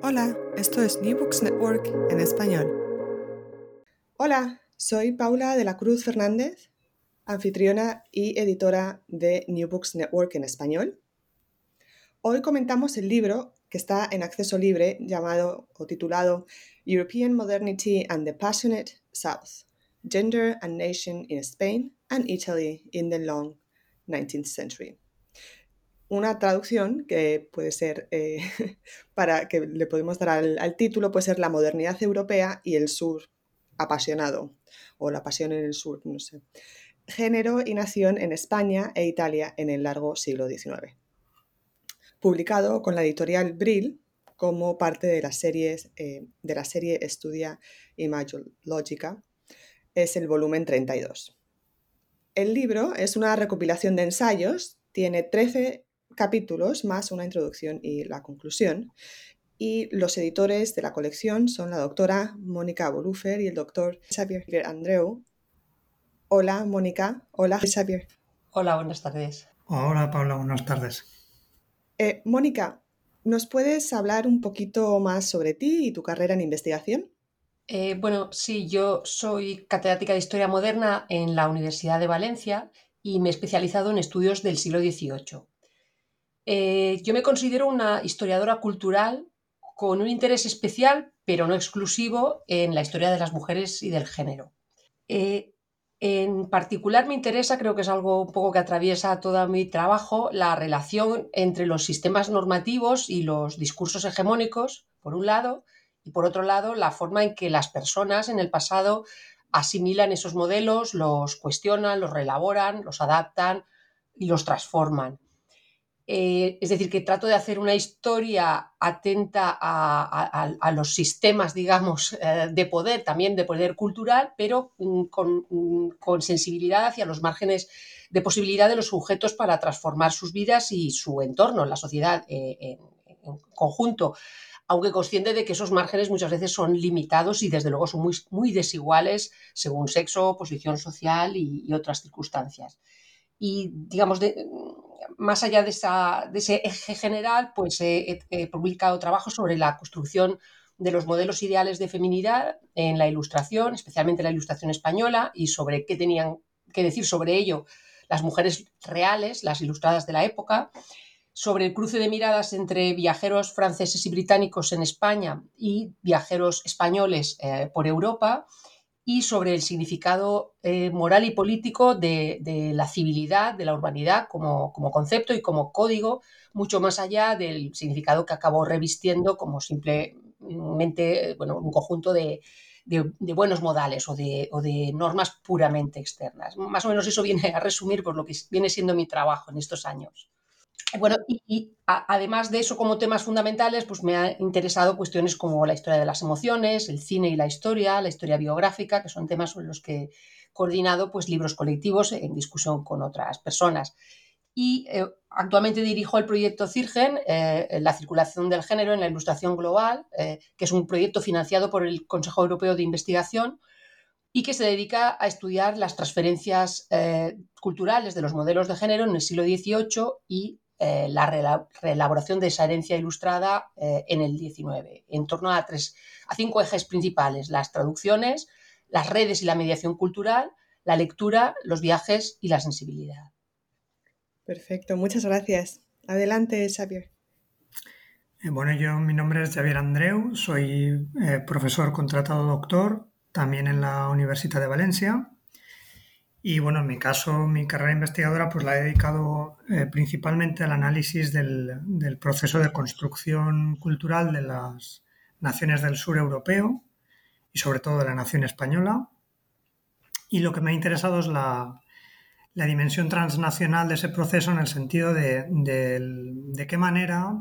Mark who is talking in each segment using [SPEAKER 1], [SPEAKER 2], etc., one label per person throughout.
[SPEAKER 1] Hola, esto es New Books Network en español. Hola, soy Paula de la Cruz Fernández, anfitriona y editora de New Books Network en español. Hoy comentamos el libro que está en acceso libre llamado o titulado European Modernity and the Passionate South, Gender and Nation in Spain and Italy in the Long 19th Century una traducción que puede ser, eh, para que le podemos dar al, título, puede ser La modernidad europea y el sur apasionado, o la pasión en el sur, no sé. Género y nación en España e Italia en el largo siglo XIX. Publicado con la editorial Brill como parte de, las series, eh, de la serie Estudia Imagológica, es el volumen 32. El libro es una recopilación de ensayos, tiene 13 capítulos más una introducción y la conclusión. Y los editores de la colección son la doctora Mónica Bolufer y el doctor Xavier Andreu. Hola, Mónica. Hola, Xavier.
[SPEAKER 2] Hola, buenas tardes.
[SPEAKER 3] Hola, Paula, buenas tardes.
[SPEAKER 1] Eh, Mónica, ¿nos puedes hablar un poquito más sobre ti y tu carrera en investigación?
[SPEAKER 2] Eh, bueno, sí, yo soy catedrática de Historia Moderna en la Universidad de Valencia y me he especializado en estudios del siglo XVIII. Eh, yo me considero una historiadora cultural con un interés especial, pero no exclusivo, en la historia de las mujeres y del género. Eh, en particular me interesa, creo que es algo un poco que atraviesa todo mi trabajo, la relación entre los sistemas normativos y los discursos hegemónicos, por un lado, y por otro lado, la forma en que las personas en el pasado asimilan esos modelos, los cuestionan, los reelaboran, los adaptan y los transforman. Eh, es decir, que trato de hacer una historia atenta a, los sistemas, digamos, eh, de poder, también de poder cultural, pero mm, mm, con, sensibilidad hacia los márgenes de posibilidad de los sujetos para transformar sus vidas y su entorno, la sociedad eh, en, conjunto. Aunque consciente de que esos márgenes muchas veces son limitados y desde luego son muy, desiguales según sexo, posición social y, otras circunstancias. Y digamos, de, más allá de, ese eje general, pues he, publicado trabajos sobre la construcción de los modelos ideales de feminidad en la ilustración, especialmente la ilustración española, y sobre qué tenían que decir sobre ello las mujeres reales, las ilustradas de la época, sobre el cruce de miradas entre viajeros franceses y británicos en España y viajeros españoles eh, por Europa, y sobre el significado eh, moral y político de, la civilidad, de la urbanidad como, concepto y como código, mucho más allá del significado que acabó revistiendo como simplemente bueno, un conjunto de, buenos modales o de, o de, normas puramente externas. Más o menos eso viene a resumir por lo que viene siendo mi trabajo en estos años. Bueno, y, además de eso, como temas fundamentales, pues me ha interesado cuestiones como la historia de las emociones, el cine y la historia, la historia biográfica, que son temas sobre los que he coordinado pues, libros colectivos en discusión con otras personas. Y eh, actualmente dirijo el proyecto CIRGEN, eh, la circulación del género en la ilustración global, eh, que es un proyecto financiado por el Consejo Europeo de Investigación y que se dedica a estudiar las transferencias culturales de los modelos de género en el siglo XVIII y eh, la reelaboración de esa herencia ilustrada eh, en el 19, en torno a, tres, a cinco ejes principales, las traducciones, las redes y la mediación cultural, la lectura, los viajes y la sensibilidad.
[SPEAKER 1] Perfecto, muchas gracias. Adelante, Xavier.
[SPEAKER 3] Eh, bueno, yo mi nombre es Xavier Andreu, soy profesor contratado doctor también en la Universidad de Valencia. Y bueno, en mi caso, mi carrera investigadora pues la he dedicado eh, principalmente al análisis del, del, proceso de construcción cultural de las naciones del sur europeo y sobre todo de la nación española. Y lo que me ha interesado es la, la dimensión transnacional de ese proceso en el sentido de, de, de qué manera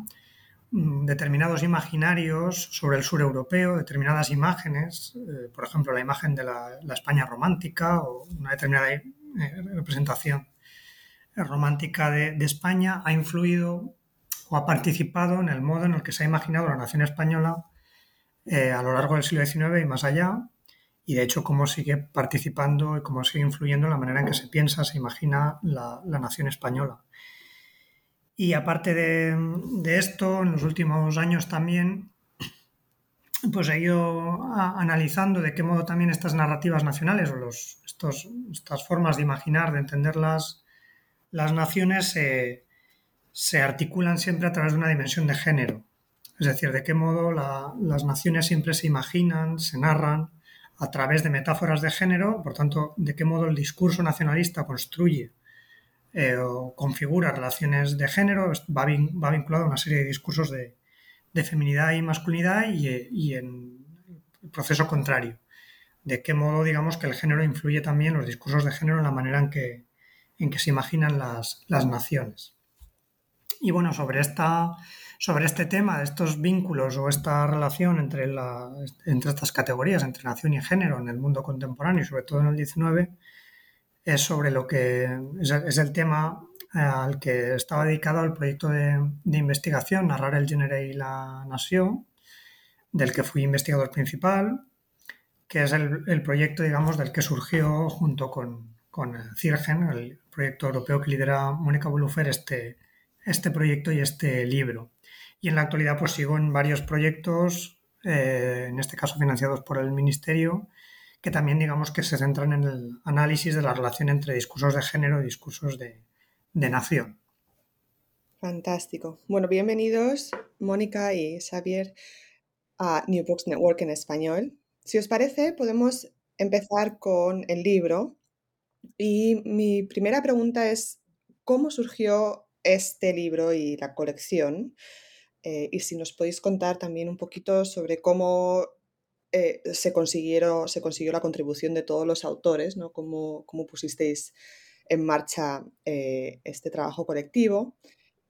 [SPEAKER 3] determinados imaginarios sobre el sur europeo, determinadas imágenes, eh, por ejemplo, la imagen de la, España romántica o una determinada eh, representación romántica de, España ha influido o ha participado en el modo en el que se ha imaginado la nación española eh, a lo largo del siglo XIX y más allá, y de hecho cómo sigue participando y cómo sigue influyendo en la manera en que se piensa, se imagina la nación española. Y aparte de, esto, en los últimos años también, pues he ido analizando de qué modo también estas narrativas nacionales o estos, estas formas de imaginar, de entender las naciones se articulan siempre a través de una dimensión de género. Es decir, de qué modo las naciones siempre se imaginan, se narran a través de metáforas de género, por tanto, de qué modo el discurso nacionalista construye eh, o configura relaciones de género, va, va, vinculado a una serie de discursos de, feminidad y masculinidad y, en el proceso contrario. De qué modo, digamos, que el género influye también los discursos de género en la manera en que, en que se imaginan las, naciones. Y bueno, sobre, esta, sobre este tema, estos vínculos o esta relación entre, la, entre estas categorías, entre nación y género en el mundo contemporáneo y sobre todo en el 19, es sobre lo que es, el tema eh, al que estaba dedicado el proyecto de, investigación, Narrar el género y la nación, del que fui investigador principal, que es el, proyecto, digamos, del que surgió junto con, con CIRGEN, el proyecto europeo que lidera Mónica Bolufer, este, este proyecto y este libro. Y en la actualidad pues sigo en varios proyectos, eh, en este caso financiados por el Ministerio, que también digamos que se centran en el análisis de la relación entre discursos de género y discursos de, nación.
[SPEAKER 1] Fantástico. Bueno, bienvenidos Mónica y Xavier a New Books Network en español. Si os parece, podemos empezar con el libro. Y mi primera pregunta es, ¿cómo surgió este libro y la colección? Eh, y si nos podéis contar también un poquito sobre cómo eh, se, se consiguió la contribución de todos los autores, ¿no? Cómo, pusisteis en marcha eh, este trabajo colectivo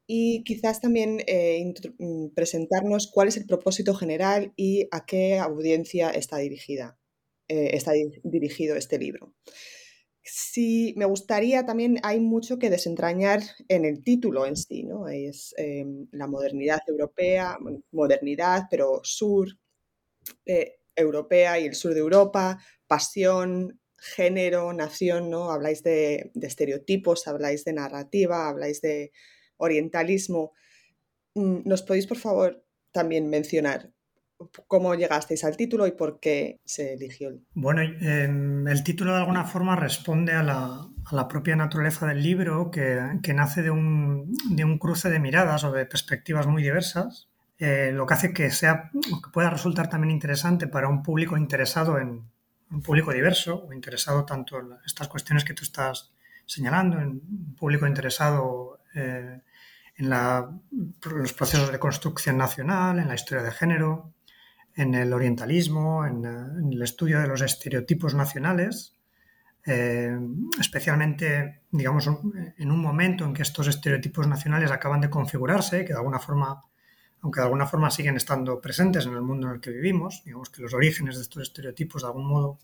[SPEAKER 1] y quizás también eh, mm, presentarnos cuál es el propósito general y a qué audiencia está dirigida está dirigido este libro. Sí, me gustaría también, hay mucho que desentrañar en el título en sí, ¿no? Es em, la modernidad europea, modernidad, pero sur, europea y el sur de Europa, pasión, género, nación, ¿no? Habláis de, estereotipos, habláis de narrativa, habláis de orientalismo. Mm, ¿Nos podéis, por favor, también mencionar cómo llegasteis al título y por qué se eligió?
[SPEAKER 3] Bueno, em, el título de alguna forma responde a la, propia naturaleza del libro, que, nace de un, de un, cruce de miradas o de perspectivas muy diversas eh, lo que hace que sea que pueda resultar también interesante para un público interesado en un público diverso o interesado tanto en estas cuestiones que tú estás señalando, en un público interesado eh, en los procesos de construcción nacional, en la historia de género, en el orientalismo, en, el estudio de los estereotipos nacionales, eh, especialmente, digamos, en un momento en que estos estereotipos nacionales acaban de configurarse, que de alguna forma aunque de alguna forma siguen estando presentes en el mundo en el que vivimos. Digamos que los orígenes de estos estereotipos, de algún modo,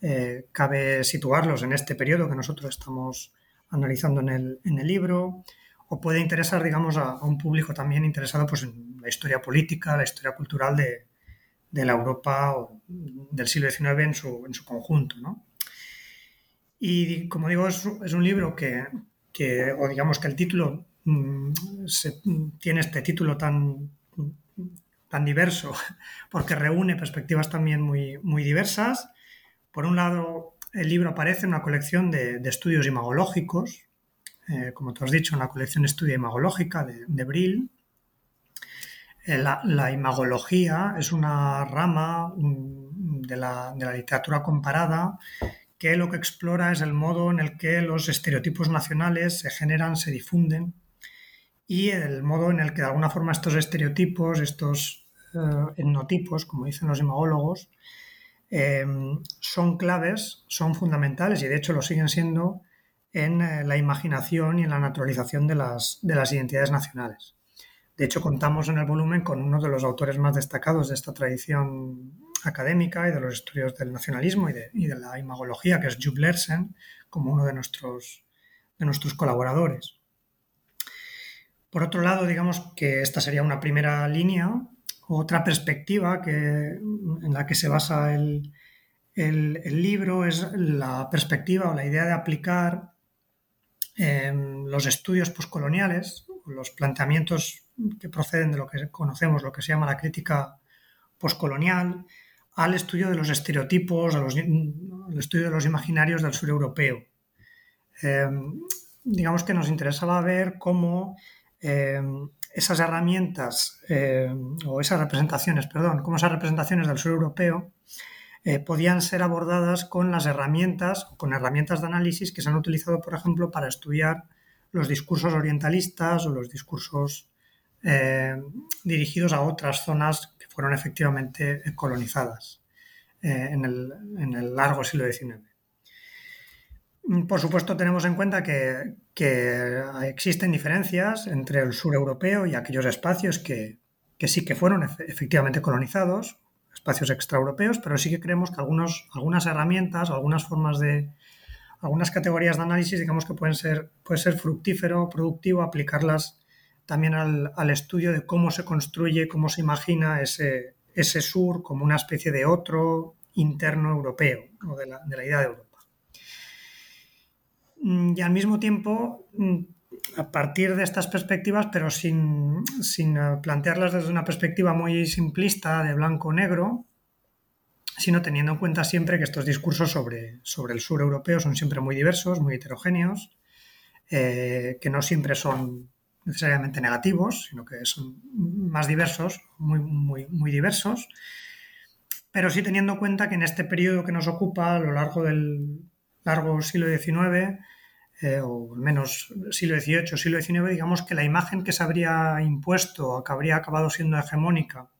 [SPEAKER 3] eh, cabe situarlos en este periodo que nosotros estamos analizando en el, libro, o puede interesar, digamos, a, un público también interesado pues, en la historia política, la historia cultural de, la Europa del siglo XIX en su, en su conjunto. Y como digo, es, un libro que, que, o digamos que el título se, tiene este título tan, tan diverso, porque reúne perspectivas también muy, muy diversas. Por un lado, el libro aparece en una colección de, estudios imagológicos, eh, como tú has dicho, una colección de estudio imagológica de, de Brill, la, imagología es una rama de la, de la literatura comparada que lo que explora es el modo en el que los estereotipos nacionales se generan, se difunden y el modo en el que de alguna forma estos estereotipos, estos eh, etnotipos, como dicen los imagólogos, eh, son claves, son fundamentales y de hecho lo siguen siendo en eh, la imaginación y en la naturalización de las, de las identidades nacionales. De hecho, contamos en el volumen con uno de los autores más destacados de esta tradición académica y de los estudios del nacionalismo y de, la imagología, que es Jules Lersen, como uno de nuestros colaboradores. Por otro lado, digamos que esta sería una primera línea. Otra perspectiva que, en la que se basa el, libro es la perspectiva o la idea de aplicar em, los estudios poscoloniales, los planteamientos que proceden de lo que conocemos, lo que se llama la crítica poscolonial, al estudio de los estereotipos, al estudio de los imaginarios del sur europeo. Em, digamos que nos interesaba ver cómo em, esas herramientas em, o esas representaciones, perdón, cómo esas representaciones del sur europeo eh, podían ser abordadas con las herramientas, con herramientas de análisis que se han utilizado, por ejemplo, para estudiar los discursos orientalistas o los discursos dirigidos a otras zonas fueron efectivamente colonizadas eh, en, el, largo siglo XIX. Por supuesto, tenemos en cuenta que, existen diferencias entre el sur europeo y aquellos espacios que, sí que fueron efectivamente colonizados, espacios extraeuropeos, pero sí que creemos que algunos, algunas herramientas, algunas formas de, algunas categorías de análisis, digamos que pueden ser, puede ser fructífero, productivo, aplicarlas también al, estudio de cómo se construye, cómo se imagina ese, ese sur como una especie de otro interno europeo, o de la, idea de Europa. Mm, y al mismo tiempo, mm, a partir de estas perspectivas, pero sin, sin plantearlas desde una perspectiva muy simplista de blanco-negro, sino teniendo en cuenta siempre que estos discursos sobre, sobre el sur europeo son siempre muy diversos, muy heterogéneos, eh, que no siempre son necesariamente negativos, sino que son más diversos, muy, muy, muy diversos, pero sí teniendo en cuenta que en este periodo que nos ocupa a lo largo del largo siglo XIX, eh, o al menos siglo XVIII, siglo XIX, digamos que la imagen que se habría impuesto o que habría acabado siendo hegemónica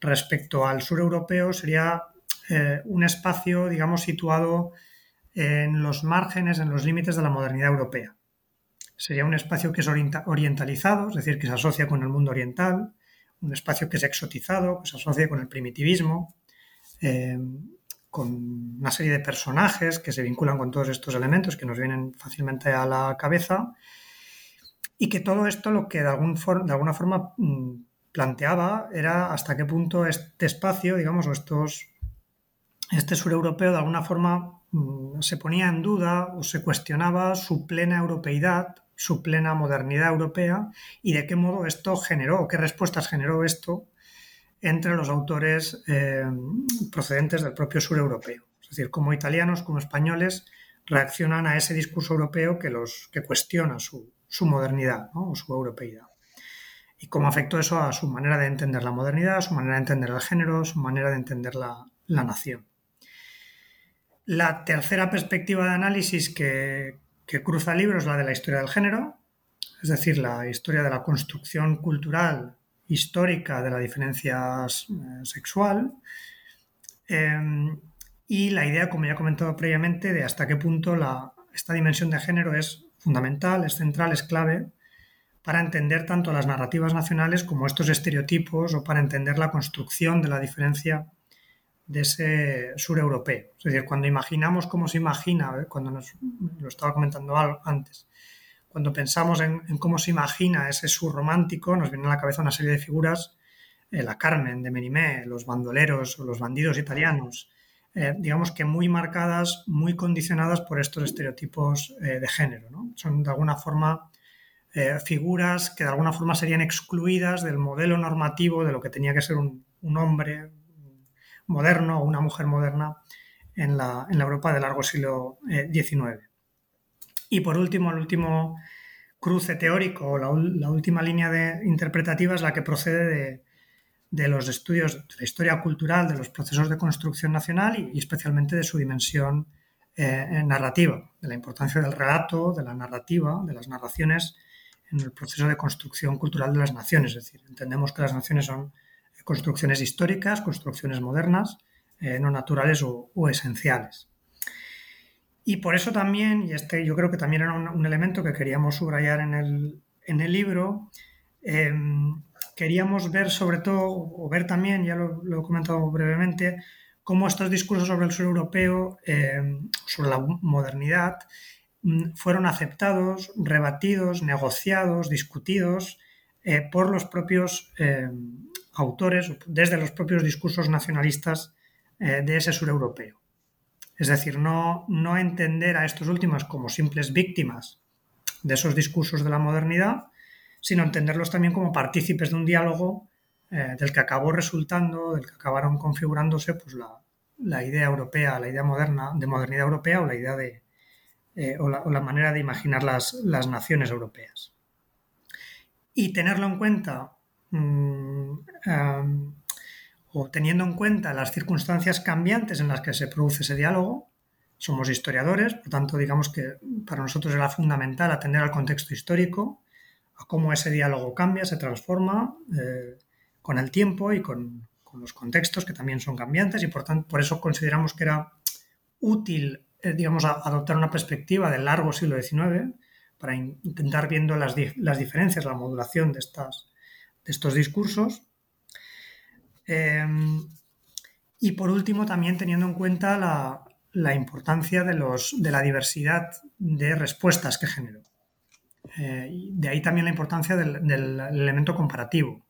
[SPEAKER 3] respecto al sur europeo sería eh, un espacio, digamos, situado en los márgenes, en los límites de la modernidad europea. Sería un espacio que es orientalizado, es decir, que se asocia con el mundo oriental, un espacio que es exotizado, que se asocia con el primitivismo, eh, con una serie de personajes que se vinculan con todos estos elementos que nos vienen fácilmente a la cabeza y que todo esto lo que de, alguna forma mm, planteaba era hasta qué punto este espacio, digamos, o estos, este sur europeo de alguna forma mm, se ponía en duda o se cuestionaba su plena europeidad su plena modernidad europea y de qué modo esto generó, qué respuestas generó esto entre los autores eh, procedentes del propio sur europeo. Es decir, como italianos, como españoles, reaccionan a ese discurso europeo que, los, que cuestiona su, modernidad o su europeidad. Y cómo afectó eso a su manera de entender la modernidad, su manera de entender el género, su manera de entender la, nación. La tercera perspectiva de análisis que, que cruza libros la de la historia del género, es decir, la historia de la construcción cultural histórica de la diferencia eh, sexual, em, y la idea, como ya he comentado previamente, de hasta qué punto esta dimensión de género es fundamental, es central, es clave para entender tanto las narrativas nacionales como estos estereotipos o para entender la construcción de la diferencia de ese sur europeo. Es decir, cuando imaginamos cómo se imagina, ¿eh? cuando nos, lo estaba comentando antes, cuando pensamos en, cómo se imagina ese sur romántico, nos viene a la cabeza una serie de figuras, eh, la Carmen de Merimé, los bandoleros o los bandidos italianos, eh, digamos que muy marcadas, muy condicionadas por estos estereotipos de género. Son de alguna forma figuras que de alguna forma serían excluidas del modelo normativo de lo que tenía que ser un, un hombre, moderno o una mujer moderna en la, Europa del largo siglo XIX. Y por último, el último cruce teórico, la, la última línea de, interpretativa es la que procede de los estudios de la historia cultural de los procesos de construcción nacional y, especialmente de su dimensión eh, narrativa, de la importancia del relato, de la narrativa, de las narraciones en el proceso de construcción cultural de las naciones. Es decir, entendemos que las naciones son construcciones históricas, construcciones modernas, eh, no naturales o, esenciales. Y por eso también, y este yo creo que también era un, elemento que queríamos subrayar en el, en el libro, em, queríamos ver sobre todo, o ver también, ya lo, he comentado brevemente, cómo estos discursos sobre el sur europeo, em, sobre la modernidad, mm, fueron aceptados, rebatidos, negociados, discutidos eh, por los propios em, autores, desde los propios discursos nacionalistas eh, de ese sur europeo. Es decir, no, no entender a estos últimos como simples víctimas de esos discursos de la modernidad, sino entenderlos también como partícipes de un diálogo eh, del que acabó resultando, del que acabaron configurándose pues, la, idea europea, la idea moderna, de modernidad europea o la idea de, eh, o, la, manera de imaginar las, las, naciones europeas. Y tenerlo en cuenta mm, teniendo en cuenta las circunstancias cambiantes en las que se produce ese diálogo, somos historiadores, por tanto, digamos que para nosotros era fundamental atender al contexto histórico, a cómo ese diálogo cambia, se transforma eh, con el tiempo y con, los contextos que también son cambiantes y por, tanto, por eso consideramos que era útil, eh, digamos, adoptar una perspectiva del largo siglo XIX para intentar viendo las, las diferencias, la modulación de, estas, de estos discursos Em, y por último, también teniendo en cuenta la, importancia de, los, de, la diversidad de respuestas que generó. Eh, de ahí también la importancia del, elemento comparativo.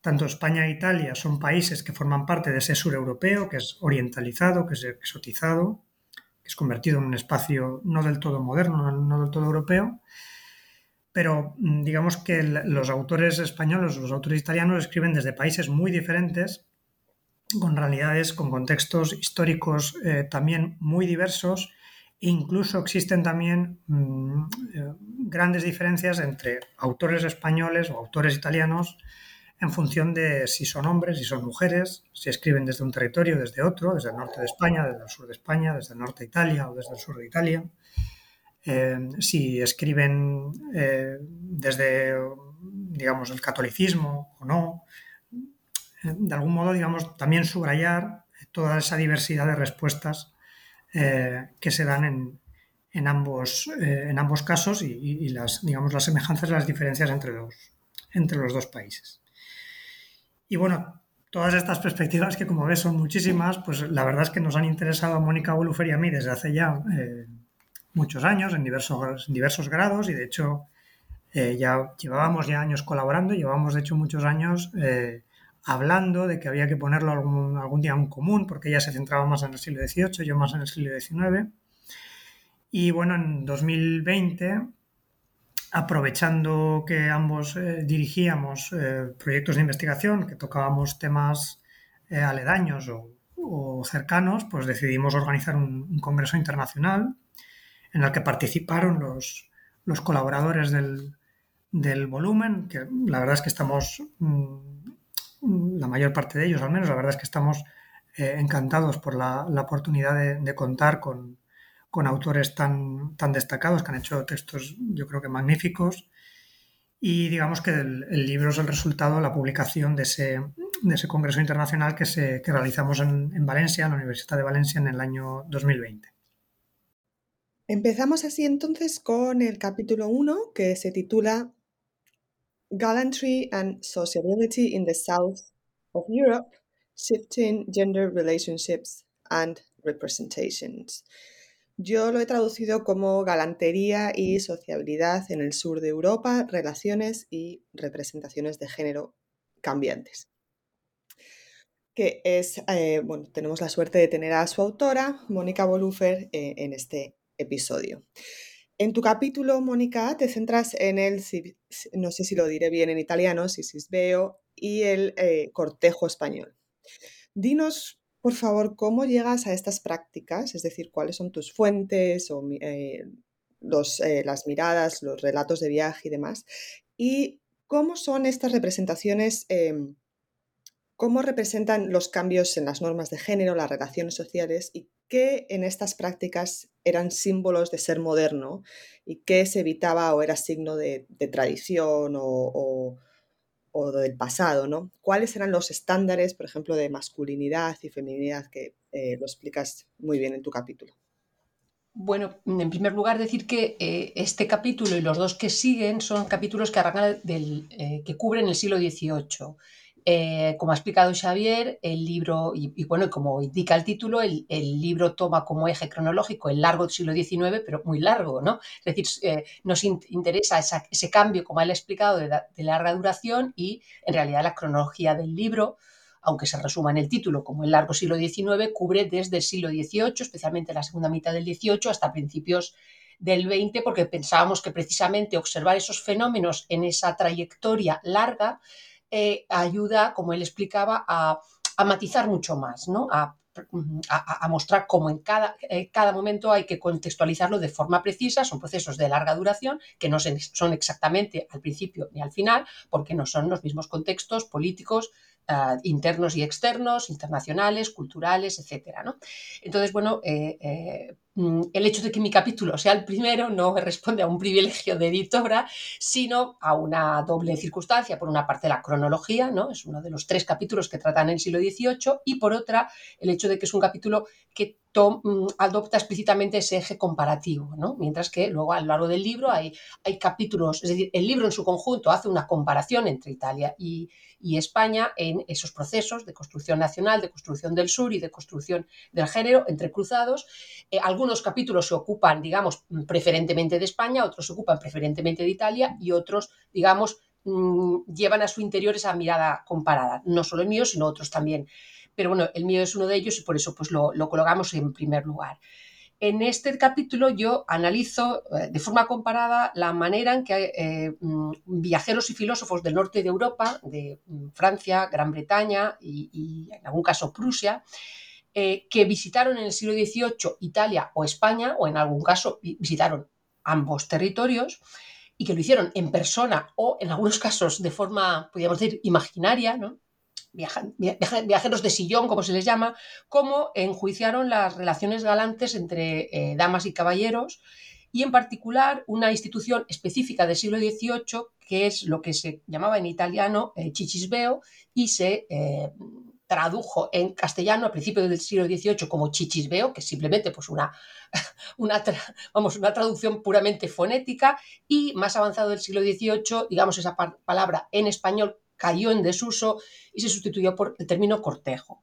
[SPEAKER 3] Tanto España e Italia son países que forman parte de ese sur europeo, que es orientalizado, que es exotizado, que es convertido en un espacio no del todo moderno, no del todo europeo, pero mm, digamos que los autores españoles, los autores italianos escriben desde países muy diferentes, con realidades, con contextos históricos eh, también muy diversos, e incluso existen también mm, eh, grandes diferencias entre autores españoles o autores italianos en función de si son hombres, si son mujeres, si escriben desde un territorio, desde otro, desde el norte de España, desde el sur de España, desde el norte de Italia o desde el sur de Italia. Eh, si escriben eh, desde, digamos, el catolicismo o no. De algún modo, digamos, también subrayar toda esa diversidad de respuestas eh, que se dan en, ambos, en ambos casos y, las, digamos, las semejanzas y las diferencias entre los, entre los dos países. Y bueno, todas estas perspectivas, que como ves son muchísimas, pues la verdad es que nos han interesado a Mónica Bolufer y a mí desde hace ya muchos años en diversos, diversos grados y de hecho eh, ya llevábamos ya años colaborando, llevábamos de hecho muchos años eh, hablando de que había que ponerlo algún, algún día en común porque ella se centraba más en el siglo XVIII, yo más en el siglo XIX. Y bueno, en 2020, aprovechando que ambos eh, dirigíamos proyectos de investigación, que tocábamos temas aledaños o, cercanos, pues decidimos organizar un congreso internacional en el que participaron los, colaboradores del, volumen, que la verdad es que estamos, mm, la mayor parte de ellos al menos, la verdad es que estamos eh, encantados por la, oportunidad de, contar con, autores tan, destacados que han hecho textos yo creo que magníficos y digamos que el, libro es el resultado de la publicación de ese, congreso internacional que realizamos en, en Valencia, en la Universidad de Valencia en el año 2020.
[SPEAKER 1] Empezamos así entonces con el capítulo 1 que se titula Gallantry and Sociability in the South of Europe, Shifting Gender Relationships and Representations. Yo lo he traducido como galantería y sociabilidad en el sur de Europa, relaciones y representaciones de género cambiantes. Que es, eh, bueno, tenemos la suerte de tener a su autora, Mónica Bolufer, eh, en este episodio. En tu capítulo, Mónica, te centras en el, no sé si lo diré bien en italiano, veo y el eh, cortejo español. Dinos, por favor, cómo llegas a estas prácticas, es decir, cuáles son tus fuentes o eh, eh, las miradas, los relatos de viaje y demás, y cómo son estas representaciones em, cómo representan los cambios en las normas de género, las relaciones sociales y qué en estas prácticas eran símbolos de ser moderno y qué se evitaba o era signo de, tradición o, del pasado, ¿no? ¿Cuáles eran los estándares, por ejemplo, de masculinidad y feminidad que eh, lo explicas muy bien en tu capítulo?
[SPEAKER 2] Bueno, en primer lugar decir que eh, este capítulo y los dos que siguen son capítulos que arrancan del, eh, que cubren el siglo XVIII. Eh, como ha explicado Xavier, el libro, y, bueno, como indica el título, el, libro toma como eje cronológico el largo siglo XIX, pero muy largo, ¿no? Es decir, eh, nos interesa ese cambio, como él ha explicado, de, larga duración y en realidad la cronología del libro, aunque se resuma en el título como el largo siglo XIX, cubre desde el siglo XVIII, especialmente la segunda mitad del XVIII, hasta principios del XX, porque pensábamos que precisamente observar esos fenómenos en esa trayectoria larga eh, ayuda, como él explicaba, a, matizar mucho más, ¿no? A, mostrar cómo en cada, eh, cada, momento hay que contextualizarlo de forma precisa. Son procesos de larga duración que no son exactamente al principio ni al final, porque no son los mismos contextos políticos, Ah, internos y externos, internacionales, culturales, etcétera. ¿no? Entonces, bueno, eh, eh, mm, el hecho de que mi capítulo sea el primero no responde a un privilegio de editora, sino a una doble circunstancia. Por una parte, la cronología, ¿no? es uno de los tres capítulos que tratan el siglo XVIII, y por otra, el hecho de que es un capítulo que mm, adopta explícitamente ese eje comparativo, ¿no? mientras que luego a lo largo del libro hay, hay capítulos, es decir, el libro en su conjunto hace una comparación entre Italia y, y España en esos procesos de construcción nacional, de construcción del sur y de construcción del género entrecruzados. Eh, algunos capítulos se ocupan, digamos, preferentemente de España, otros se ocupan preferentemente de Italia y otros, digamos, mm, llevan a su interior esa mirada comparada. No solo el mío, sino otros también. Pero bueno, el mío es uno de ellos y por eso pues lo, lo colocamos en primer lugar. En este capítulo yo analizo eh, de forma comparada la manera en que eh, mm, viajeros y filósofos del norte de Europa, de mm, Francia, Gran Bretaña y, en algún caso Prusia, eh, que visitaron en el siglo XVIII Italia o España, o en algún caso visitaron ambos territorios, y que lo hicieron en persona o en algunos casos de forma, podríamos decir, imaginaria, ¿no? Viajeros de sillón, como se les llama, cómo enjuiciaron las relaciones galantes entre eh, damas y caballeros y en particular una institución específica del siglo XVIII que es lo que se llamaba en italiano eh, chichisbeo y se eh, tradujo en castellano a principios del siglo XVIII como chichisbeo, que es simplemente pues una, vamos, una traducción puramente fonética, y más avanzado del siglo XVIII, digamos, esa palabra en español cayó en desuso y se sustituyó por el término cortejo.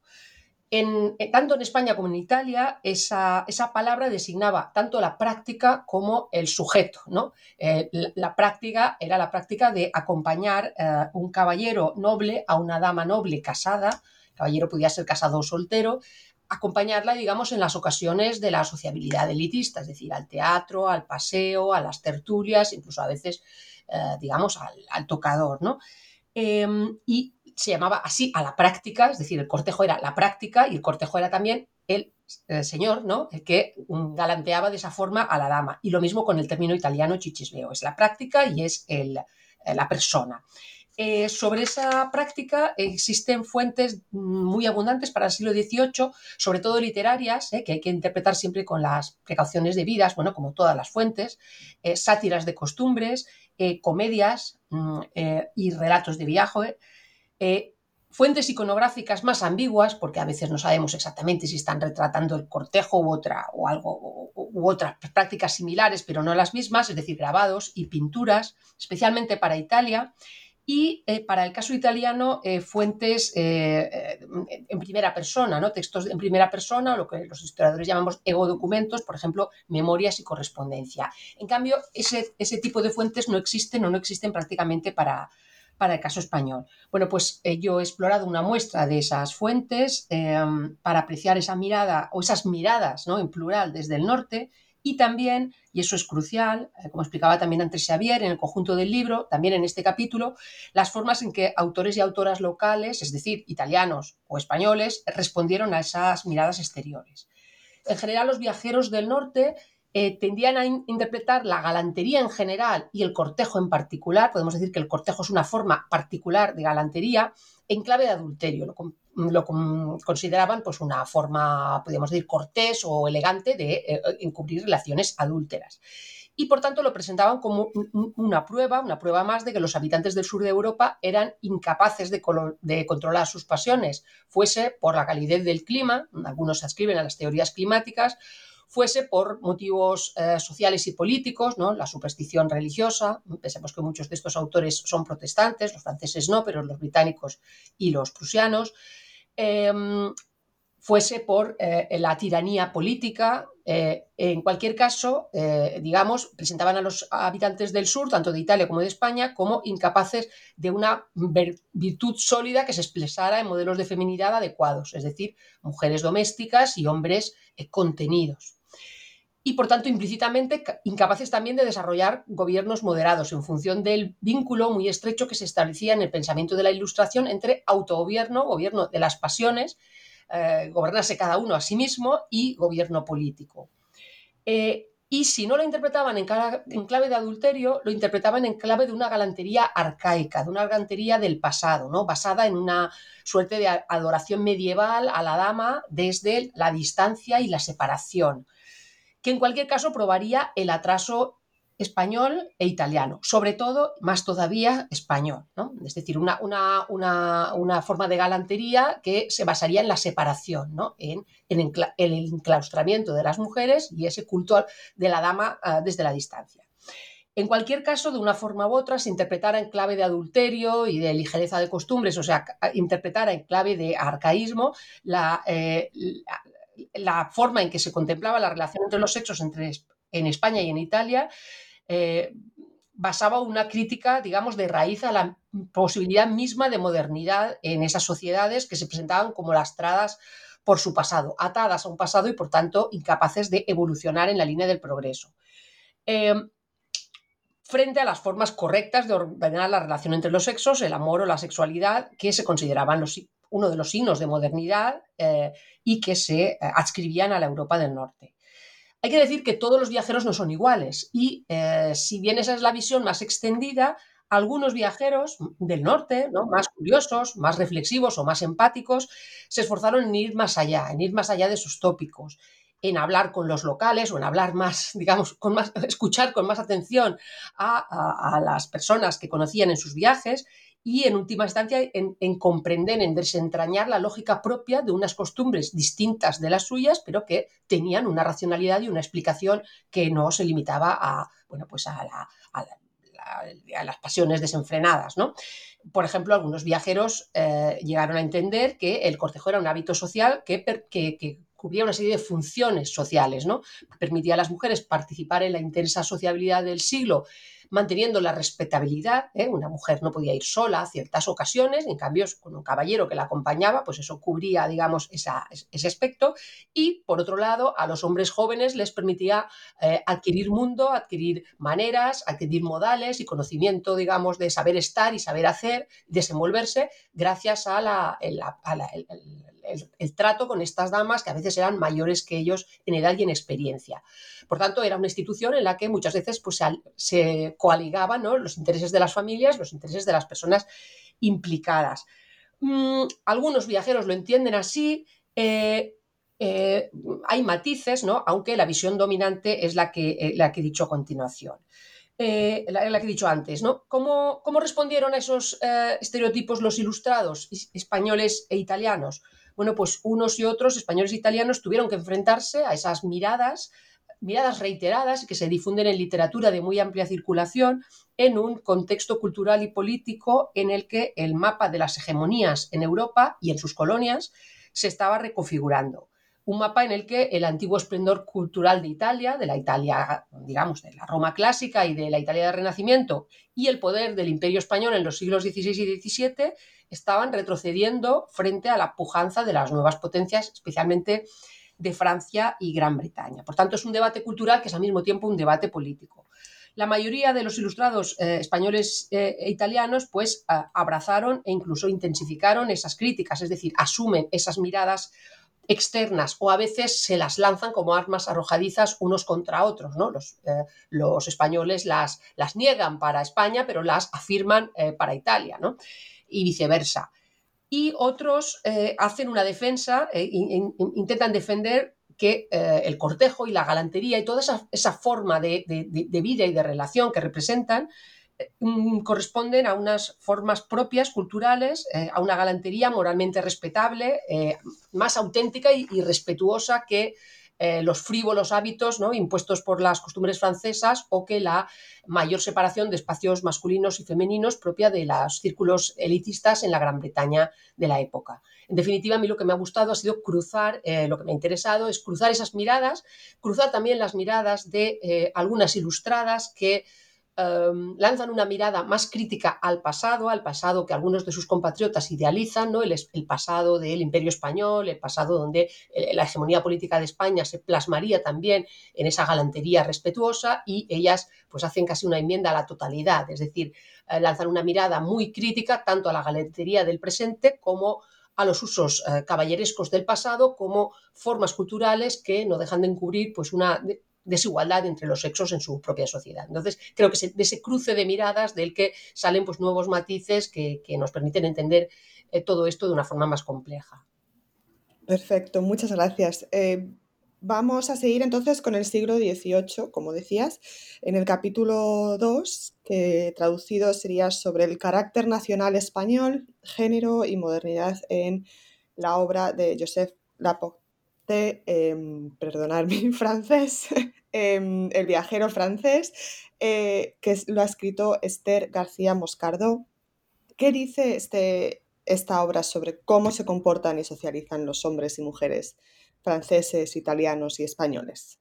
[SPEAKER 2] En, eh, tanto en España como en Italia, esa, palabra designaba tanto la práctica como el sujeto. ¿no? Eh, la, práctica era la práctica de acompañar eh, un caballero noble a una dama noble casada, el caballero podía ser casado o soltero, acompañarla, digamos, en las ocasiones de la sociabilidad elitista, es decir, al teatro, al paseo, a las tertulias, incluso a veces, digamos, al, al, tocador. ¿no? Em, y se llamaba así a la práctica, es decir, el cortejo era la práctica y el cortejo era también el, señor, ¿no? El que galanteaba de esa forma a la dama. Y lo mismo con el término italiano chichisbeo, es la práctica y es el, eh, la persona. Eh, sobre esa práctica existen fuentes muy abundantes para el siglo XVIII, sobre todo literarias, eh, que hay que interpretar siempre con las precauciones debidas, bueno, como todas las fuentes, sátiras de costumbres, eh, comedias mm, eh, y relatos de viaje, eh, fuentes iconográficas más ambiguas, porque a veces no sabemos exactamente si están retratando el cortejo u, otra, o algo, u otras prácticas similares, pero no las mismas, es decir, grabados y pinturas, especialmente para Italia, y eh, para el caso italiano, eh, fuentes eh, en primera persona, ¿no? textos en primera persona, lo que los historiadores llamamos egodocumentos, por ejemplo, memorias y correspondencia. En cambio, ese, ese tipo de fuentes no existen o no existen prácticamente para, para el caso español. Bueno, pues yo he explorado una muestra de esas fuentes para apreciar esa mirada o esas miradas ¿no? en plural desde el norte y también, y eso es crucial, eh, como explicaba también antes Xavier en el conjunto del libro, también en este capítulo, las formas en que autores y autoras locales, es decir, italianos o españoles, respondieron a esas miradas exteriores. En general, los viajeros del norte eh, tendían a interpretar la galantería en general y el cortejo en particular, podemos decir que el cortejo es una forma particular de galantería, en clave de adulterio. Lo, consideraban pues, una forma, podríamos decir, cortés o elegante de eh, encubrir relaciones adúlteras y por tanto lo presentaban como una prueba, una prueba más de que los habitantes del sur de Europa eran incapaces de, controlar sus pasiones, fuese por la calidez del clima, algunos se ascriben a las teorías climáticas, fuese por motivos eh, sociales y políticos, ¿no? la superstición religiosa, pensemos que muchos de estos autores son protestantes, los franceses no, pero los británicos y los prusianos, em, fuese por eh, la tiranía política. Eh, en cualquier caso, eh, digamos, presentaban a los habitantes del sur, tanto de Italia como de España, como incapaces de una virtud sólida que se expresara en modelos de feminidad adecuados, es decir, mujeres domésticas y hombres contenidos. Y por tanto, implícitamente, incapaces también de desarrollar gobiernos moderados en función del vínculo muy estrecho que se establecía en el pensamiento de la Ilustración entre autogobierno, gobierno de las pasiones, eh, gobernarse cada uno a sí mismo y gobierno político. Eh, y si no lo interpretaban en, clave de adulterio, lo interpretaban en clave de una galantería arcaica, de una galantería del pasado, ¿no? basada en una suerte de adoración medieval a la dama desde la distancia y la separación, que en cualquier caso probaría el atraso español e italiano, sobre todo, más todavía, español. ¿no? Es decir, una, una, una, forma de galantería que se basaría en la separación, ¿no? en, en, el enclaustramiento de las mujeres y ese culto de la dama ah, desde la distancia. En cualquier caso, de una forma u otra, se interpretara en clave de adulterio y de ligereza de costumbres, o sea, interpretara en clave de arcaísmo la, eh, la, la forma en que se contemplaba la relación entre los sexos entre en España y en Italia, eh, basaba una crítica, digamos, de raíz a la posibilidad misma de modernidad en esas sociedades que se presentaban como lastradas por su pasado, atadas a un pasado y por tanto incapaces de evolucionar en la línea del progreso. Em, frente a las formas correctas de ordenar la relación entre los sexos, el amor o la sexualidad, que se consideraban uno de los signos de modernidad eh, y que se eh, adscribían a la Europa del Norte. Hay que decir que todos los viajeros no son iguales y eh, si bien esa es la visión más extendida, algunos viajeros del norte, ¿no? más curiosos, más reflexivos o más empáticos, se esforzaron en ir más allá, en ir más allá de esos tópicos, en hablar con los locales o en hablar más, digamos, con más, escuchar con más atención a las personas que conocían en sus viajes y en última instancia en, comprender, en desentrañar la lógica propia de unas costumbres distintas de las suyas, pero que tenían una racionalidad y una explicación que no se limitaba a, bueno, pues a, las pasiones desenfrenadas. ¿no? Por ejemplo, algunos viajeros eh, llegaron a entender que el cortejo era un hábito social que, que, cubría una serie de funciones sociales, ¿no? Permitía a las mujeres participar en la intensa sociabilidad del siglo manteniendo la respetabilidad. ¿eh? Una mujer no podía ir sola a ciertas ocasiones, en cambio, con un caballero que la acompañaba, pues eso cubría, digamos, ese aspecto. Y, por otro lado, a los hombres jóvenes les permitía eh, adquirir mundo, adquirir maneras, adquirir modales y conocimiento, digamos, de saber estar y saber hacer, desenvolverse, gracias a la, trato con estas damas que a veces eran mayores que ellos en edad y en experiencia. Por tanto, era una institución en la que muchas veces pues, se, coaligaban los intereses de las familias, los intereses de las personas implicadas. Mm, algunos viajeros lo entienden así. Eh, eh, hay matices, ¿no? aunque la visión dominante es la que, eh, la que he dicho a continuación. la, que he dicho antes, ¿no? ¿Cómo, cómo respondieron a esos estereotipos los ilustrados españoles e italianos? Bueno, pues unos y otros, españoles e italianos, tuvieron que enfrentarse a esas miradas, miradas reiteradas que se difunden en literatura de muy amplia circulación en un contexto cultural y político en el que el mapa de las hegemonías en Europa y en sus colonias se estaba reconfigurando un mapa en el que el antiguo esplendor cultural de Italia, de la Italia, digamos, de la Roma clásica y de la Italia del Renacimiento, y el poder del Imperio español en los siglos XVI y XVII estaban retrocediendo frente a la pujanza de las nuevas potencias, especialmente de Francia y Gran Bretaña. Por tanto, es un debate cultural que es al mismo tiempo un debate político. La mayoría de los ilustrados eh, españoles eh, e italianos pues abrazaron e incluso intensificaron esas críticas, es decir, asumen esas miradas externas o a veces se las lanzan como armas arrojadizas unos contra otros. ¿no? Los, eh, españoles las, niegan para España, pero las afirman eh, para Italia ¿no? y viceversa. y otros hacen una defensa, intentan defender que el cortejo y la galantería y toda esa, forma de, vida y de relación que representan corresponden a unas formas propias, culturales, a una galantería moralmente respetable, más auténtica y, respetuosa que eh, los frívolos hábitos ¿no? impuestos por las costumbres francesas o que la mayor separación de espacios masculinos y femeninos propia de los círculos elitistas en la Gran Bretaña de la época. En definitiva, a mí lo que me ha gustado ha sido cruzar, eh, lo que me ha interesado es cruzar esas miradas, cruzar también las miradas de eh, algunas ilustradas que Em, lanzan una mirada más crítica al pasado, al pasado que algunos de sus compatriotas idealizan, ¿no? el, pasado del imperio español, el pasado donde eh, la hegemonía política de España se plasmaría también en esa galantería respetuosa y ellas pues hacen casi una enmienda a la totalidad, es decir, eh, lanzan una mirada muy crítica tanto a la galantería del presente como a los usos eh, caballerescos del pasado como formas culturales que no dejan de encubrir pues una desigualdad entre los sexos en su propia sociedad. Entonces, creo que de ese cruce de miradas del que salen pues, nuevos matices que, nos permiten entender eh, todo esto de una forma más compleja.
[SPEAKER 1] Perfecto, muchas gracias. Eh, vamos a seguir entonces con el siglo XVIII, como decías, en el capítulo 2, que traducido sería sobre el carácter nacional español, género y modernidad en la obra de Joseph Laporte de, em, perdonar mi francés, em, El viajero francés, eh, que lo ha escrito Esther García Moscardo. ¿Qué dice este, esta obra sobre cómo se comportan y socializan los hombres y mujeres franceses, italianos y españoles?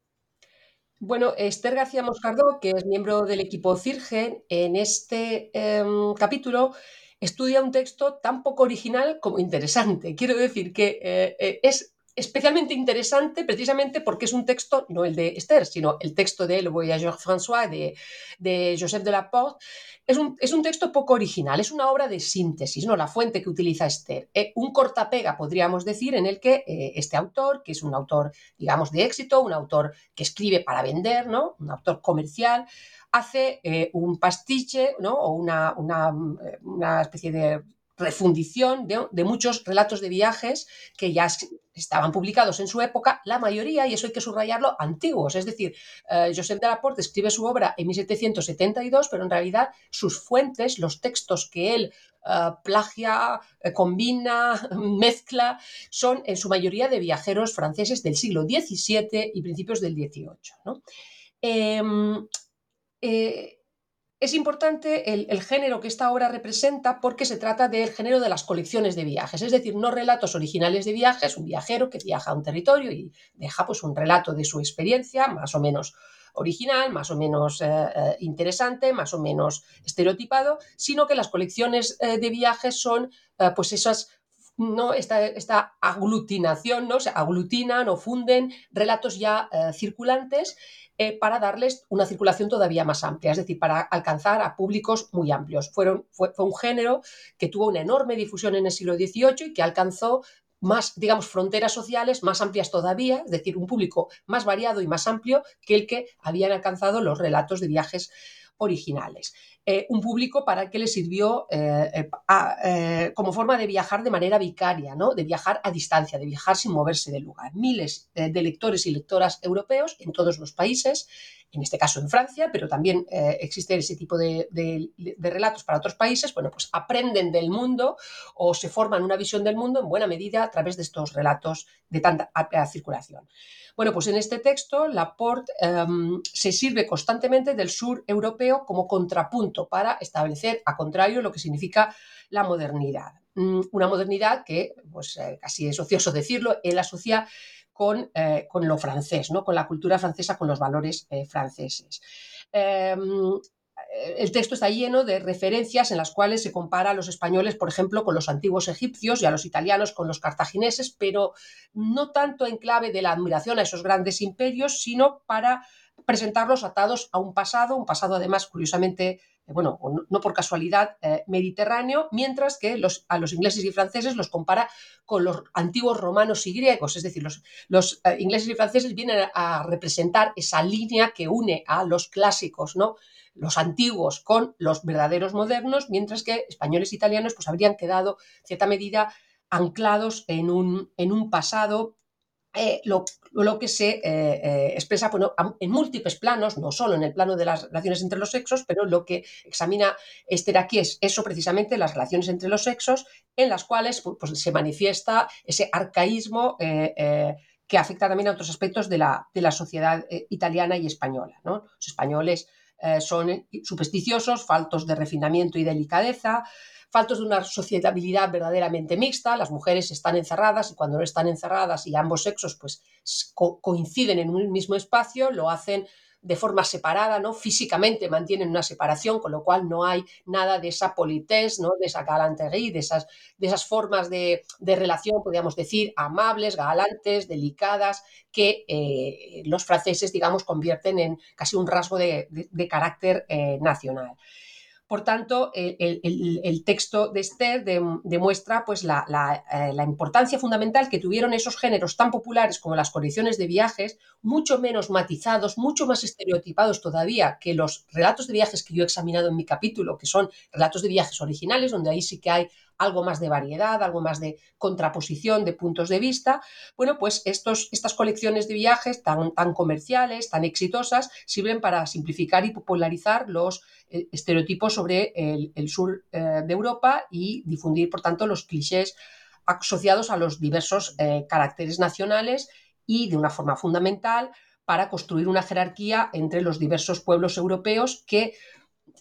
[SPEAKER 2] Bueno, Esther García Moscardo, que es miembro del equipo CIRGE, en este em, capítulo estudia un texto tan poco original como interesante. Quiero decir que eh, eh, es especialmente interesante precisamente porque es un texto, no el de Esther, sino el texto de Le Voyageur François de, de Joseph de la Porte. Es un, es un, texto poco original, es una obra de síntesis, ¿no? la fuente que utiliza Esther. Eh, un cortapega, podríamos decir, en el que eh, este autor, que es un autor, digamos, de éxito, un autor que escribe para vender, ¿no? un autor comercial, hace eh, un pastiche ¿no? o una, una, una especie de refundición de, muchos relatos de viajes que ya estaban publicados en su época, la mayoría, y eso hay que subrayarlo, antiguos. Es decir, eh, Joseph de Laporte escribe su obra en 1772, pero en realidad sus fuentes, los textos que él eh, plagia, eh, combina, mezcla, son en su mayoría de viajeros franceses del siglo XVII y principios del XVIII. Es importante el, género que esta obra representa porque se trata del género de las colecciones de viajes, es decir, no relatos originales de viajes, un viajero que viaja a un territorio y deja pues, un relato de su experiencia, más o menos original, más o menos eh, eh, interesante, más o menos estereotipado, sino que las colecciones eh, de viajes son pues esas ¿no? esta, esta, aglutinación, ¿no? se aglutinan o funden relatos ya circulantes eh, para darles una circulación todavía más amplia, es decir, para alcanzar a públicos muy amplios. Fueron, fue, un género que tuvo una enorme difusión en el siglo XVIII y que alcanzó más, digamos, fronteras sociales más amplias todavía, es decir, un público más variado y más amplio que el que habían alcanzado los relatos de viajes originales. Eh, un público para el que le sirvió eh, eh, como forma de viajar de manera vicaria, ¿no? de viajar a distancia, de viajar sin moverse del lugar. Miles de lectores y lectoras europeos en todos los países en este caso en Francia, pero también eh, existe ese tipo de, relatos para otros países, bueno, pues aprenden del mundo o se forman una visión del mundo en buena medida a través de estos relatos de tanta circulación. Bueno, pues en este texto Laporte em, se sirve constantemente del sur europeo como contrapunto para establecer, a contrario, lo que significa la modernidad. Mm, una modernidad que, pues eh, casi es ocioso decirlo, él asocia eh, con, lo francés, ¿no? con la cultura francesa, con los valores eh, franceses. Em, el texto está lleno de referencias en las cuales se compara a los españoles, por ejemplo, con los antiguos egipcios y a los italianos con los cartagineses, pero no tanto en clave de la admiración a esos grandes imperios, sino para presentarlos atados a un pasado, un pasado además curiosamente bueno, no por casualidad, eh, mediterráneo, mientras que a los ingleses y franceses los compara con los antiguos romanos y griegos, es decir, los, los eh, ingleses y franceses vienen a, representar esa línea que une a los clásicos, ¿no? los antiguos con los verdaderos modernos, mientras que españoles e italianos pues habrían quedado, en cierta medida, anclados en un, en un pasado eh, lo, que se eh, eh, expresa bueno, en múltiples planos, no solo en el plano de las relaciones entre los sexos, pero lo que examina Esther aquí es eso precisamente, las relaciones entre los sexos, en las cuales pues, se manifiesta ese arcaísmo que afecta también a otros aspectos de la, de la sociedad italiana y española. Los españoles son supersticiosos, faltos de refinamiento y delicadeza, faltos de una sociabilidad verdaderamente mixta, las mujeres están encerradas y cuando no están encerradas y ambos sexos pues coinciden en un mismo espacio, lo hacen de forma separada, ¿no? Físicamente mantienen una separación, con lo cual no hay nada de esa politesse, ¿no? De esa galanterie, de esas, de esas formas de, relación, podríamos decir, amables, galantes, delicadas, que eh, los franceses, digamos, convierten en casi un rasgo de, carácter eh, nacional. Por tanto, el, texto de Esther demuestra pues, la, eh, la, importancia fundamental que tuvieron esos géneros tan populares como las colecciones de viajes, mucho menos matizados, mucho más estereotipados todavía que los relatos de viajes que yo he examinado en mi capítulo, que son relatos de viajes originales, donde ahí sí que hay algo más de variedad, algo más de contraposición de puntos de vista. Bueno, pues estos, estas colecciones de viajes tan, tan comerciales, tan exitosas, sirven para simplificar y popularizar los eh, estereotipos sobre el, sur eh, de Europa y difundir, por tanto, los clichés asociados a los diversos eh, caracteres nacionales y de una forma fundamental para construir una jerarquía entre los diversos pueblos europeos que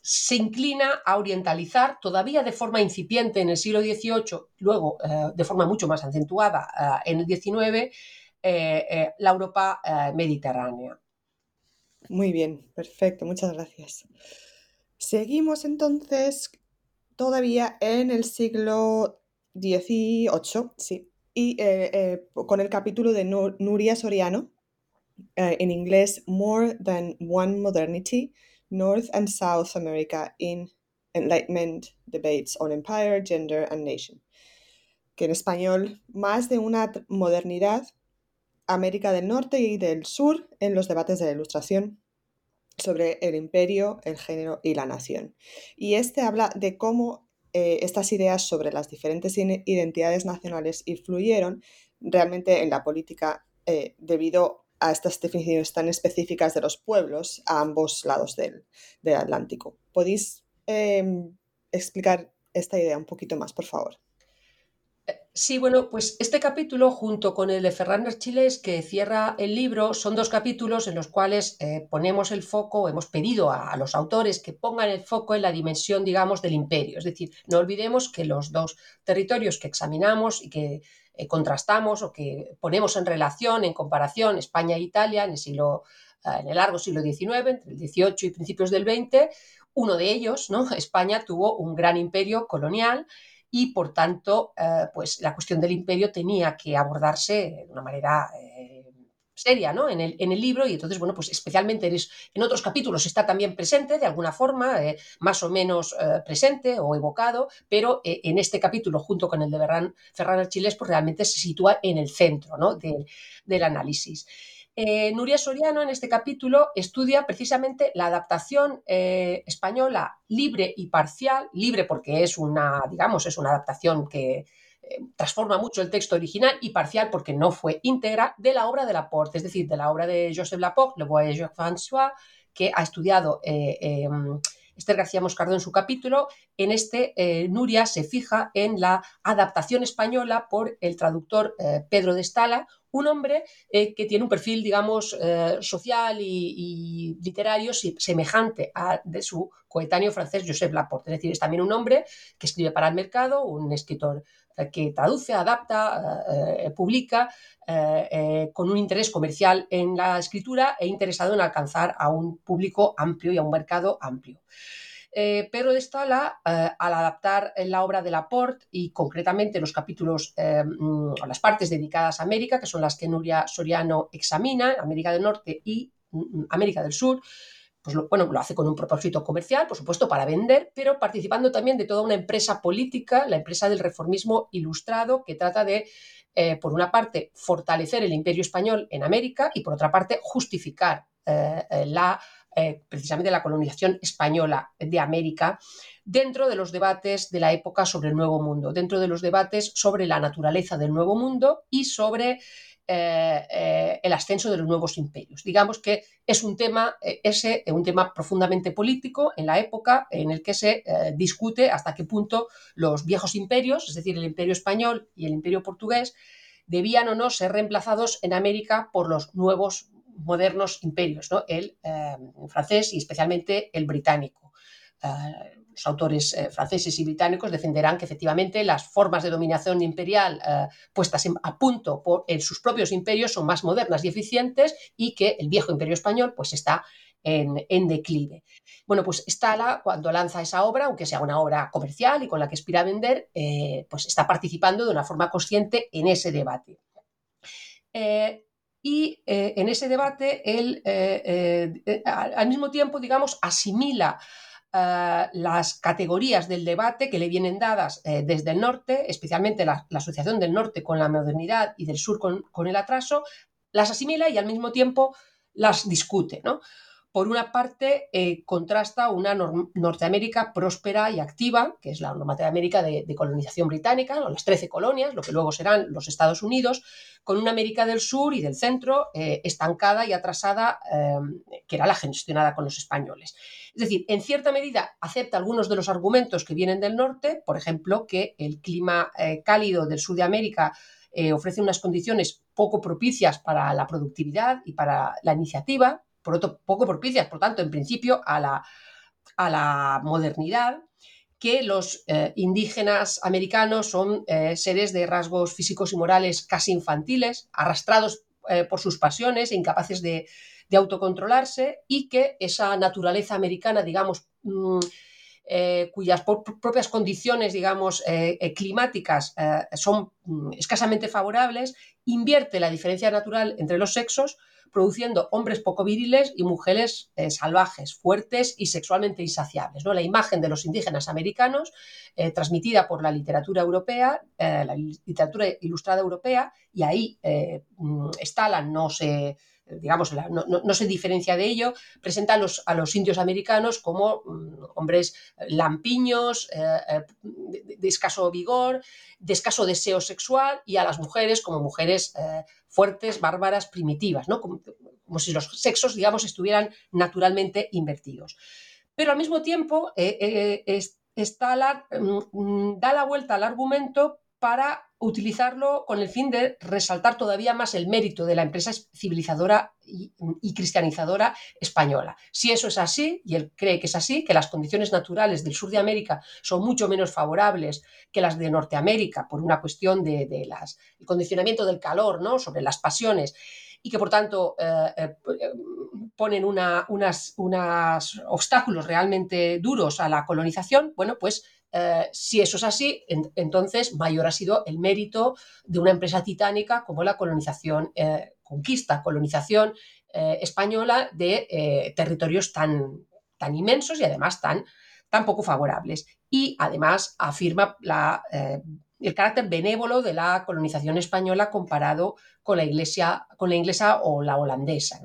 [SPEAKER 2] se inclina a orientalizar todavía de forma incipiente en el siglo XVIII, luego eh, de forma mucho más acentuada eh, en el XIX, eh, la Europa mediterránea.
[SPEAKER 1] Muy bien, perfecto, muchas gracias. Seguimos entonces todavía en el siglo XVIII, sí, y con el capítulo de Nuria Soriano, en inglés More Than One Modernity, North and South America in Enlightenment Debates on Empire, Gender and Nation, que en español, más de una modernidad, América del Norte y del Sur en los debates de la Ilustración sobre el imperio, el género y la nación. Y este habla de cómo eh, estas ideas sobre las diferentes identidades nacionales influyeron realmente en la política eh, debido a estas definiciones tan específicas de los pueblos a ambos lados del, Atlántico. ¿Podéis em, explicar esta idea un poquito más, por favor?
[SPEAKER 2] Sí, bueno, pues este capítulo junto con el de Ferran Archiles que cierra el libro son dos capítulos en los cuales eh, ponemos el foco, hemos pedido a, los autores que pongan el foco en la dimensión, digamos, del imperio. Es decir, no olvidemos que los dos territorios que examinamos y que eh, contrastamos o que ponemos en relación, en comparación, España e Italia en el, siglo, eh, en el largo siglo XIX, entre el XVIII y principios del XX, uno de ellos, ¿no? España tuvo un gran imperio colonial y por tanto, eh, pues la cuestión del imperio tenía que abordarse de una manera seria ¿no? en, el, en libro y entonces, bueno, pues especialmente en, otros capítulos está también presente de alguna forma, eh, más o menos eh, presente o evocado, pero eh, en este capítulo, junto con el de Ferran, Ferran Archiles, pues realmente se sitúa en el centro ¿no? del análisis. Nuria Soriano en este capítulo estudia precisamente la adaptación española libre y parcial, libre porque es una, digamos, es una adaptación que, transforma mucho el texto original y parcial porque no fue íntegra de la obra de Laporte, es decir, de la obra de Joseph Laporte, Le Voyageur François, que ha estudiado eh, em, Esther García Moscardó en su capítulo. En este, eh, Nuria se fija en la adaptación española por el traductor eh, Pedro de Stala, un hombre que tiene un perfil, digamos, social y, literario semejante a de su coetáneo francés Joseph Laporte. Es decir, es también un hombre que escribe para el mercado, un escritor eh, que traduce, adapta, eh, eh, publica con un interés comercial en la escritura e interesado en alcanzar a un público amplio y a un mercado amplio. Pedro de Stala, al adaptar la obra de Laporte y concretamente los capítulos mm, o las partes dedicadas a América, que son las que Nuria Soriano examina, América del Norte y mm, mm, América del Sur, pues lo, bueno, lo hace con un propósito comercial, por supuesto, para vender, pero participando también de toda una empresa política, la empresa del reformismo ilustrado, que trata de, eh, por una parte, fortalecer el imperio español en América y, por otra parte, justificar eh, eh, la precisamente la colonización española de América, dentro de los debates de la época sobre el Nuevo Mundo, dentro de los debates sobre la naturaleza del Nuevo Mundo y sobre eh, eh, el ascenso de los nuevos imperios. Digamos que es un tema, ese, un tema profundamente político en la época en el que se discute hasta qué punto los viejos imperios, es decir, el imperio español y el imperio portugués, debían o no ser reemplazados en América por los nuevos modernos imperios, ¿no? el eh, francés y especialmente el británico. Eh, autores eh, franceses y británicos defenderán que efectivamente las formas de dominación imperial puestas a punto por en sus propios imperios son más modernas y eficientes y que el viejo imperio español pues está en, declive. Bueno, pues Stala, cuando lanza esa obra, aunque sea una obra comercial y con la que aspira a vender, pues está participando de una forma consciente en ese debate. Y eh, en ese debate él, eh, eh, al mismo tiempo, digamos, asimila las categorías del debate que le vienen dadas desde el norte, especialmente la, asociación del norte con la modernidad y del sur con, con, el atraso, las asimila y al mismo tiempo las discute. ¿no? Por una parte, eh, contrasta una Norteamérica próspera y activa, que es la Norteamérica de, de colonización británica, las 13 colonias, lo que luego serán los Estados Unidos, con una América del Sur y del Centro eh, estancada y atrasada, em, que era la gestionada con los españoles. Es decir, en cierta medida acepta algunos de los argumentos que vienen del norte, por ejemplo, que el clima eh, cálido del sur de América ofrece unas condiciones poco propicias para la productividad y para la iniciativa, por otro, poco propicias, por tanto, en principio, a la, a la modernidad, que los eh, indígenas americanos son eh, seres de rasgos físicos y morales casi infantiles, arrastrados eh, por sus pasiones e incapaces de, de, autocontrolarse, y que esa naturaleza americana, digamos, mm, cuyas propias condiciones, digamos, climáticas son mm, escasamente favorables, invierte la diferencia natural entre los sexos, produciendo hombres poco viriles y mujeres eh, salvajes, fuertes y sexualmente insaciables. ¿no? La imagen de los indígenas americanos, eh, transmitida por la literatura europea, eh, la literatura ilustrada europea, y ahí mm, Stalan no se digamos, no, se diferencia de ello, presenta a los, a los indios americanos como mm, hombres lampiños, de, escaso vigor, de escaso deseo sexual, y a las mujeres como mujeres fuertes, bárbaras, primitivas, ¿no? Como, si los sexos, digamos, estuvieran naturalmente invertidos. Pero al mismo tiempo, eh, eh, mm, mm, da la vuelta al argumento para utilizarlo con el fin de resaltar todavía más el mérito de la empresa civilizadora y, cristianizadora española. Si eso es así, y él cree que es así, que las condiciones naturales del sur de América son mucho menos favorables que las de Norteamérica por una cuestión de, condicionamiento del calor, ¿no? sobre las pasiones, y que por tanto eh, eh, ponen unos obstáculos realmente duros a la colonización, bueno, pues eh, si eso es así, entonces mayor ha sido el mérito de una empresa titánica como la colonización, eh, conquista, colonización eh, española de territorios tan, tan inmensos y además tan, poco favorables. Y además afirma el carácter benévolo de la colonización española comparado con la, iglesia, con la inglesa o la holandesa.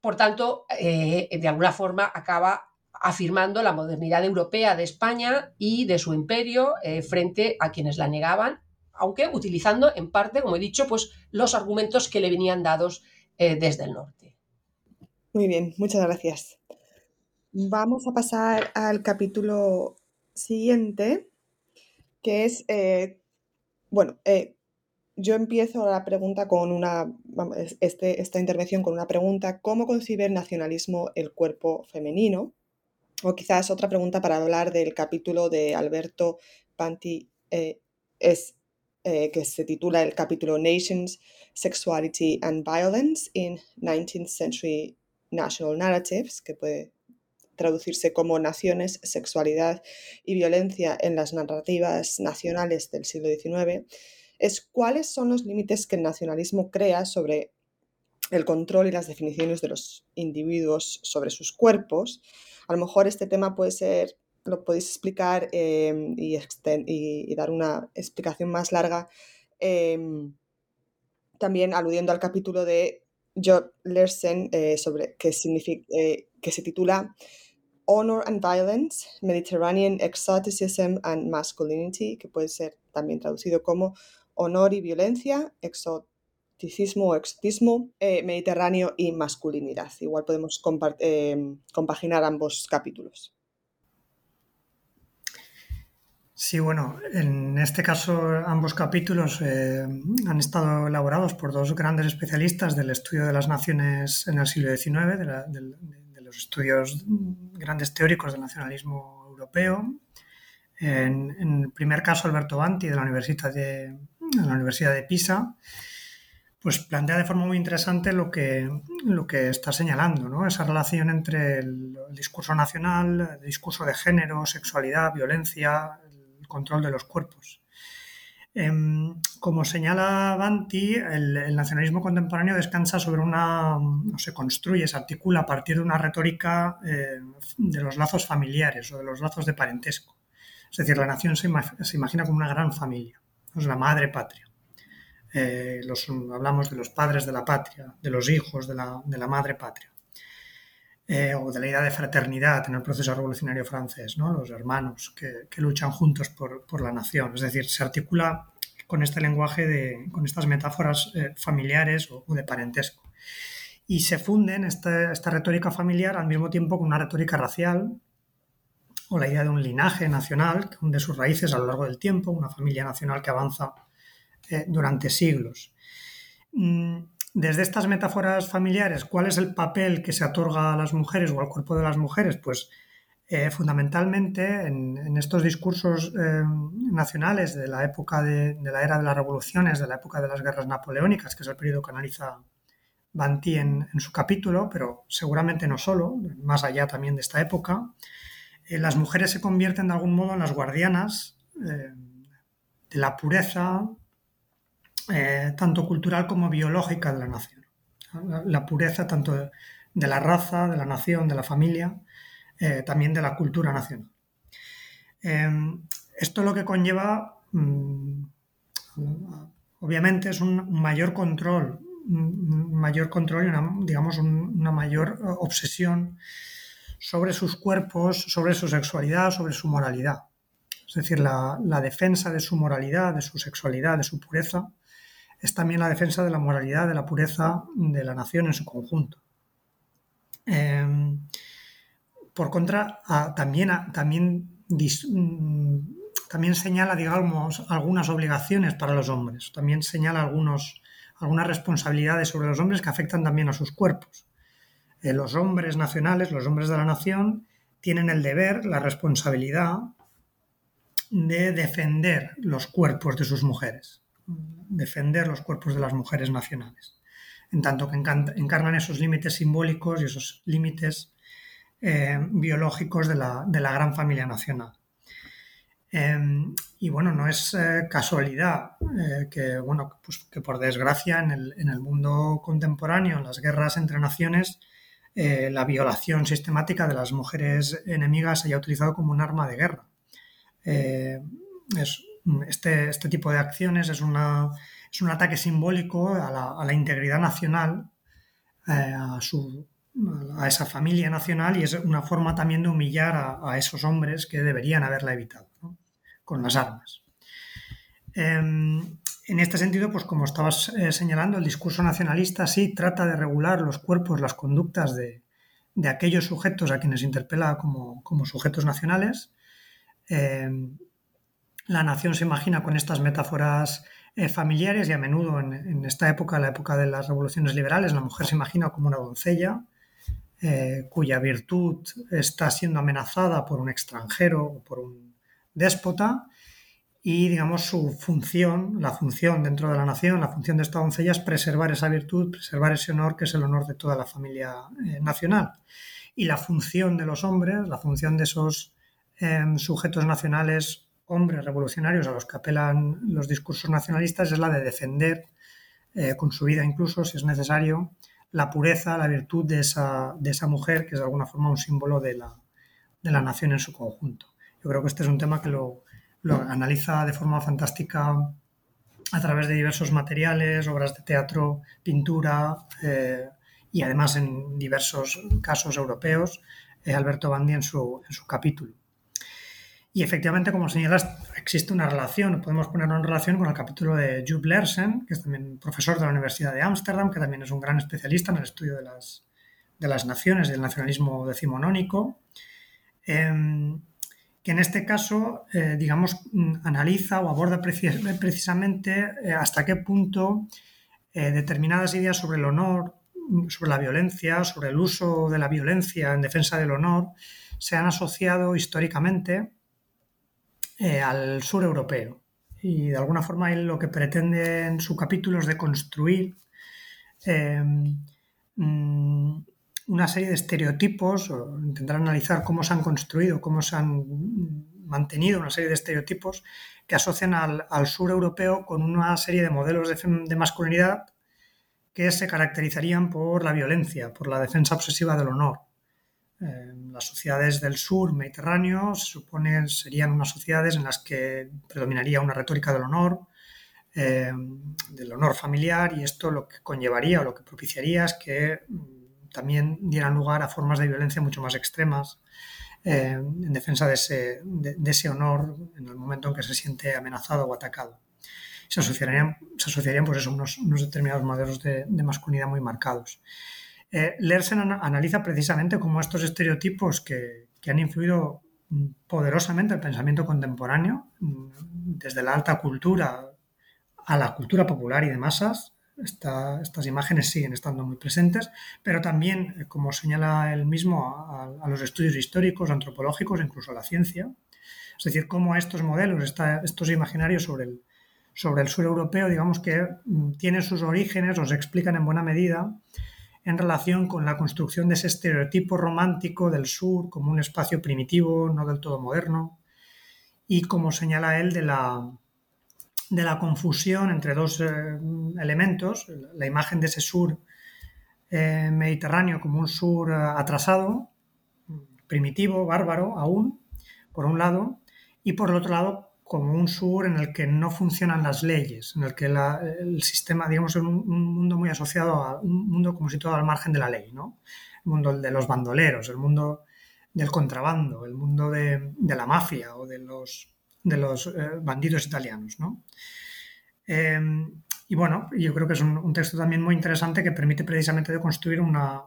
[SPEAKER 2] Por tanto, de alguna forma acaba afirmando la modernidad europea de España y de su imperio eh, frente a quienes la negaban, aunque utilizando en parte, como he dicho, pues los argumentos que le venían dados eh, desde el norte.
[SPEAKER 1] Muy bien, muchas gracias. Vamos a pasar al capítulo siguiente, que es, eh, bueno, yo empiezo la pregunta con una, este, esta intervención con una pregunta, ¿cómo concibe el nacionalismo el cuerpo femenino? O quizás otra pregunta para hablar del capítulo de Alberto Panti, eh, eh, que se titula el capítulo Nations, Sexuality and Violence in 19th Century National Narratives, que puede traducirse como Naciones, Sexualidad y Violencia en las narrativas nacionales del siglo XIX, es cuáles son los límites que el nacionalismo crea sobre el control y las definiciones de los individuos sobre sus cuerpos, a lo mejor este tema puede ser, lo podéis explicar em, y, dar una explicación más larga, em, también aludiendo al capítulo de Job Lersen eh, sobre qué significa, eh, que se titula Honor and Violence, Mediterranean Exoticism and Masculinity, que puede ser también traducido como Honor y Violencia, Exoticismo o Exotismo, eh, Mediterráneo y Masculinidad. Igual podemos eh, compaginar ambos capítulos.
[SPEAKER 3] Sí, bueno, en este caso ambos capítulos eh, han estado elaborados por dos grandes especialistas del estudio de las naciones en el siglo XIX, de, los estudios grandes teóricos del nacionalismo europeo. En, el primer caso, Alberto Banti, de la Universidad de, la Universidad de Pisa, pues plantea de forma muy interesante lo que, lo que está señalando, ¿no? esa relación entre el discurso nacional, el discurso de género, sexualidad, violencia, control de los cuerpos. Em, como señala Banti, el, nacionalismo contemporáneo descansa sobre una, se construye, se articula a partir de una retórica eh, de los lazos familiares o de los lazos de parentesco. Es decir, la nación se, imagina como una gran familia, es la madre patria. Eh, hablamos de los padres de la patria, de los hijos de la madre patria. Eh, o de la idea de fraternidad en el proceso revolucionario francés, ¿no? los hermanos que, luchan juntos por, la nación. Es decir, se articula con este lenguaje, de, con estas metáforas eh, familiares o, de parentesco. Y se funden esta, esta retórica familiar al mismo tiempo con una retórica racial o la idea de un linaje nacional que hunde sus raíces a lo largo del tiempo, una familia nacional que avanza eh, durante siglos. Mm, desde estas metáforas familiares, ¿cuál es el papel que se otorga a las mujeres o al cuerpo de las mujeres? Pues eh, fundamentalmente en, estos discursos eh, nacionales de la época de, la era de las revoluciones, de la época de las guerras napoleónicas, que es el periodo que analiza Banti en, su capítulo, pero seguramente no solo, más allá también de esta época, las mujeres se convierten de algún modo en las guardianas de la pureza, eh, tanto cultural como biológica de la nación. La, pureza tanto de, la raza, de la nación, de la familia, eh, también de la cultura nacional. Em, esto lo que conlleva, mm, obviamente, es un mayor control, un mayor control y una, digamos, una mayor obsesión sobre sus cuerpos, sobre su sexualidad, sobre su moralidad. Es decir, la, defensa de su moralidad, de su sexualidad, de su pureza, es también la defensa de la moralidad, de la pureza de la nación en su conjunto. Em, por contra, también, también, mm, también señala, digamos, algunas obligaciones para los hombres, también señala algunos, algunas responsabilidades sobre los hombres que afectan también a sus cuerpos. Eh, los hombres nacionales, los hombres de la nación, tienen el deber, la responsabilidad de defender los cuerpos de sus mujeres defender los cuerpos de las mujeres nacionales, en tanto que encarnan esos límites simbólicos y esos límites eh, biológicos de la, gran familia nacional. Em, y bueno, no es eh, casualidad eh, que, bueno, pues que por desgracia en el, mundo contemporáneo, en las guerras entre naciones, la violación sistemática de las mujeres enemigas se haya utilizado como un arma de guerra. es este, este, tipo de acciones es, una, es un ataque simbólico a la, integridad nacional, eh, a, su, a, esa familia nacional y es una forma también de humillar a, esos hombres que deberían haberla evitado con las armas. Em, en este sentido, pues como estabas eh, señalando, el discurso nacionalista sí trata de regular los cuerpos, las conductas de, aquellos sujetos a quienes interpela como, como sujetos nacionales. Em, la nación se imagina con estas metáforas eh, familiares y a menudo en, esta época, la época de las revoluciones liberales, la mujer se imagina como una doncella eh, cuya virtud está siendo amenazada por un extranjero o por un déspota y digamos su función, la función dentro de la nación, la función de esta doncella es preservar esa virtud, preservar ese honor que es el honor de toda la familia eh, nacional. Y la función de los hombres, la función de esos sujetos nacionales hombres revolucionarios a los que apelan los discursos nacionalistas es la de defender, eh, con su vida incluso, si es necesario, la pureza, la virtud de esa, de esa mujer, que es de alguna forma un símbolo de la, de la nación en su conjunto. Yo creo que este es un tema que lo, analiza de forma fantástica a través de diversos materiales, obras de teatro, pintura, eh, y además en diversos casos europeos, Alberto Bandi en su, en su capítulo. Y efectivamente, como señalas, existe una relación, podemos ponerlo en relación con el capítulo de Jules Lersen, que es también profesor de la Universidad de Ámsterdam, que también es un gran especialista en el estudio de las, de las naciones del nacionalismo decimonónico, em, que en este caso, eh, digamos, analiza o aborda precisamente eh, hasta qué punto eh, determinadas ideas sobre el honor, sobre la violencia, sobre el uso de la violencia en defensa del honor, se han asociado históricamente eh, al sur europeo. Y de alguna forma él lo que pretende en su capítulo es de construir eh, mm, una serie de estereotipos, o intentar analizar cómo se han construido, cómo se han mantenido una serie de estereotipos que asocian al, sur europeo con una serie de modelos de, masculinidad que se caracterizarían por la violencia, por la defensa obsesiva del honor. Las sociedades del sur mediterráneo se supone serían unas sociedades en las que predominaría una retórica del honor, eh, del honor familiar, y esto lo que conllevaría o lo que propiciaría es que mm, también dieran lugar a formas de violencia mucho más extremas eh, en defensa de ese, de, ese, honor en el momento en que se siente amenazado o atacado. Se asociarían, se asociarían pues eso, unos, determinados modelos de, de masculinidad muy marcados. Eh, Lersen analiza precisamente cómo estos estereotipos que, han influido poderosamente el pensamiento contemporáneo, desde la alta cultura a la cultura popular y de masas, estas imágenes siguen estando muy presentes, pero también, eh, como señala él mismo, a, los estudios históricos, antropológicos, incluso a la ciencia. Es decir, cómo estos modelos, estos imaginarios sobre el, sobre el sur europeo, digamos que mm, tienen sus orígenes o explican en buena medida en relación con la construcción de ese estereotipo romántico del sur como un espacio primitivo, no del todo moderno, y como señala él de la, de la confusión entre dos eh, elementos, la imagen de ese sur eh, mediterráneo como un sur eh, atrasado, primitivo, bárbaro aún, por un lado, y por el otro lado como un sur en el que no funcionan las leyes, en el que el sistema, digamos, es un, mundo muy asociado a un mundo como situado al margen de la ley, ¿no? El mundo de los bandoleros, el mundo del contrabando, el mundo de, la mafia o de los, de los eh, bandidos italianos, ¿no? Em, y bueno, yo creo que es un, texto también muy interesante que permite precisamente de construir una,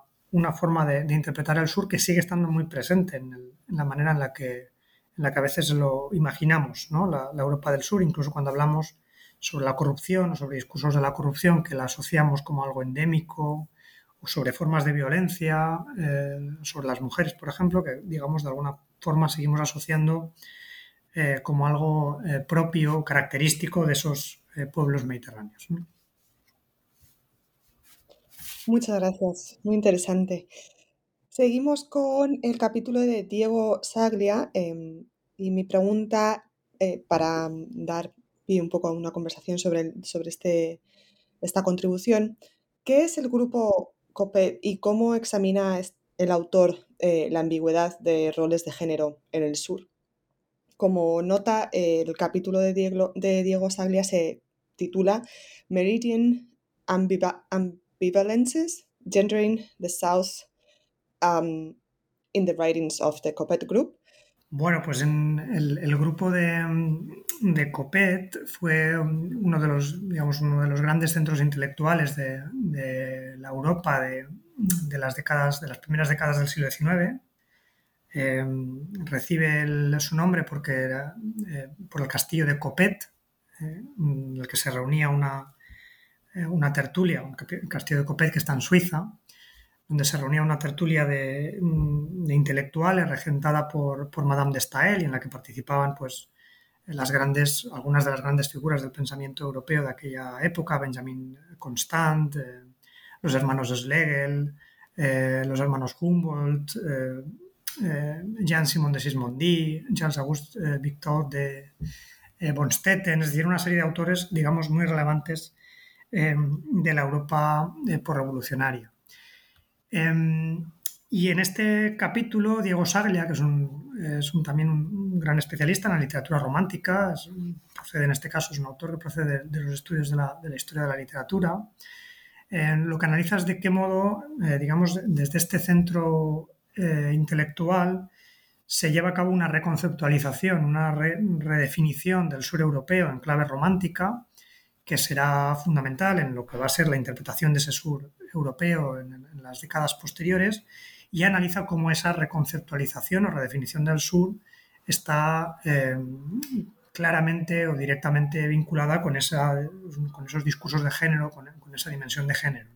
[SPEAKER 3] forma de, interpretar el sur que sigue estando muy presente en la manera en la que en la que a veces lo imaginamos, ¿no? la, Europa del Sur, incluso cuando hablamos sobre la corrupción o sobre discursos de la corrupción que la asociamos como algo endémico o sobre formas de violencia, eh, sobre las mujeres, por ejemplo, que digamos de alguna forma seguimos asociando eh, como algo eh, propio, característico de esos pueblos mediterráneos.
[SPEAKER 1] Muchas gracias, muy interesante. Seguimos con el capítulo de Diego Saglia em, y mi pregunta eh, para dar pie un poco a una conversación sobre, sobre este, esta contribución. ¿Qué es el grupo COPET y cómo examina el autor eh, la ambigüedad de roles de género en el sur? Como nota, el capítulo de Diego, de Diego Saglia se titula Meridian Ambivalences, Gendering the South Um, in the writings of the Copet Group?
[SPEAKER 3] Bueno, pues en el, grupo de, de, Copet fue uno de los, digamos, uno de los grandes centros intelectuales de, de la Europa de, de, las décadas, de las primeras décadas del siglo XIX. Eh, recibe su nombre porque era, eh, por el castillo de Copet, eh, en el que se reunía una, una tertulia, un castillo de Copet que está en Suiza, donde se reunía una tertulia de, mm, intelectuales regentada por, Madame de Stael y en la que participaban pues, las grandes, algunas de las grandes figuras del pensamiento europeo de aquella época, Benjamin Constant, eh, los hermanos Schlegel, eh, los hermanos Humboldt, eh, Jean-Simon de Sismondi, Charles-Auguste Victor de Bonstetten, es decir, una serie de autores, digamos, muy relevantes de la Europa por revolucionaria. Em, y en este capítulo, Diego Saglia, que es, un, también un gran especialista en la literatura romántica, procede en este caso, es un autor que procede de, los estudios de la, historia de la literatura, lo que analiza es de qué modo, eh, digamos, desde este centro eh, intelectual se lleva a cabo una reconceptualización, una redefinición del sur europeo en clave romántica, que será fundamental en lo que va a ser la interpretación de ese sur europeo en, las décadas posteriores, y analiza cómo esa reconceptualización o redefinición del sur está eh, claramente o directamente vinculada con, esa, con esos discursos de género, con, esa dimensión de género.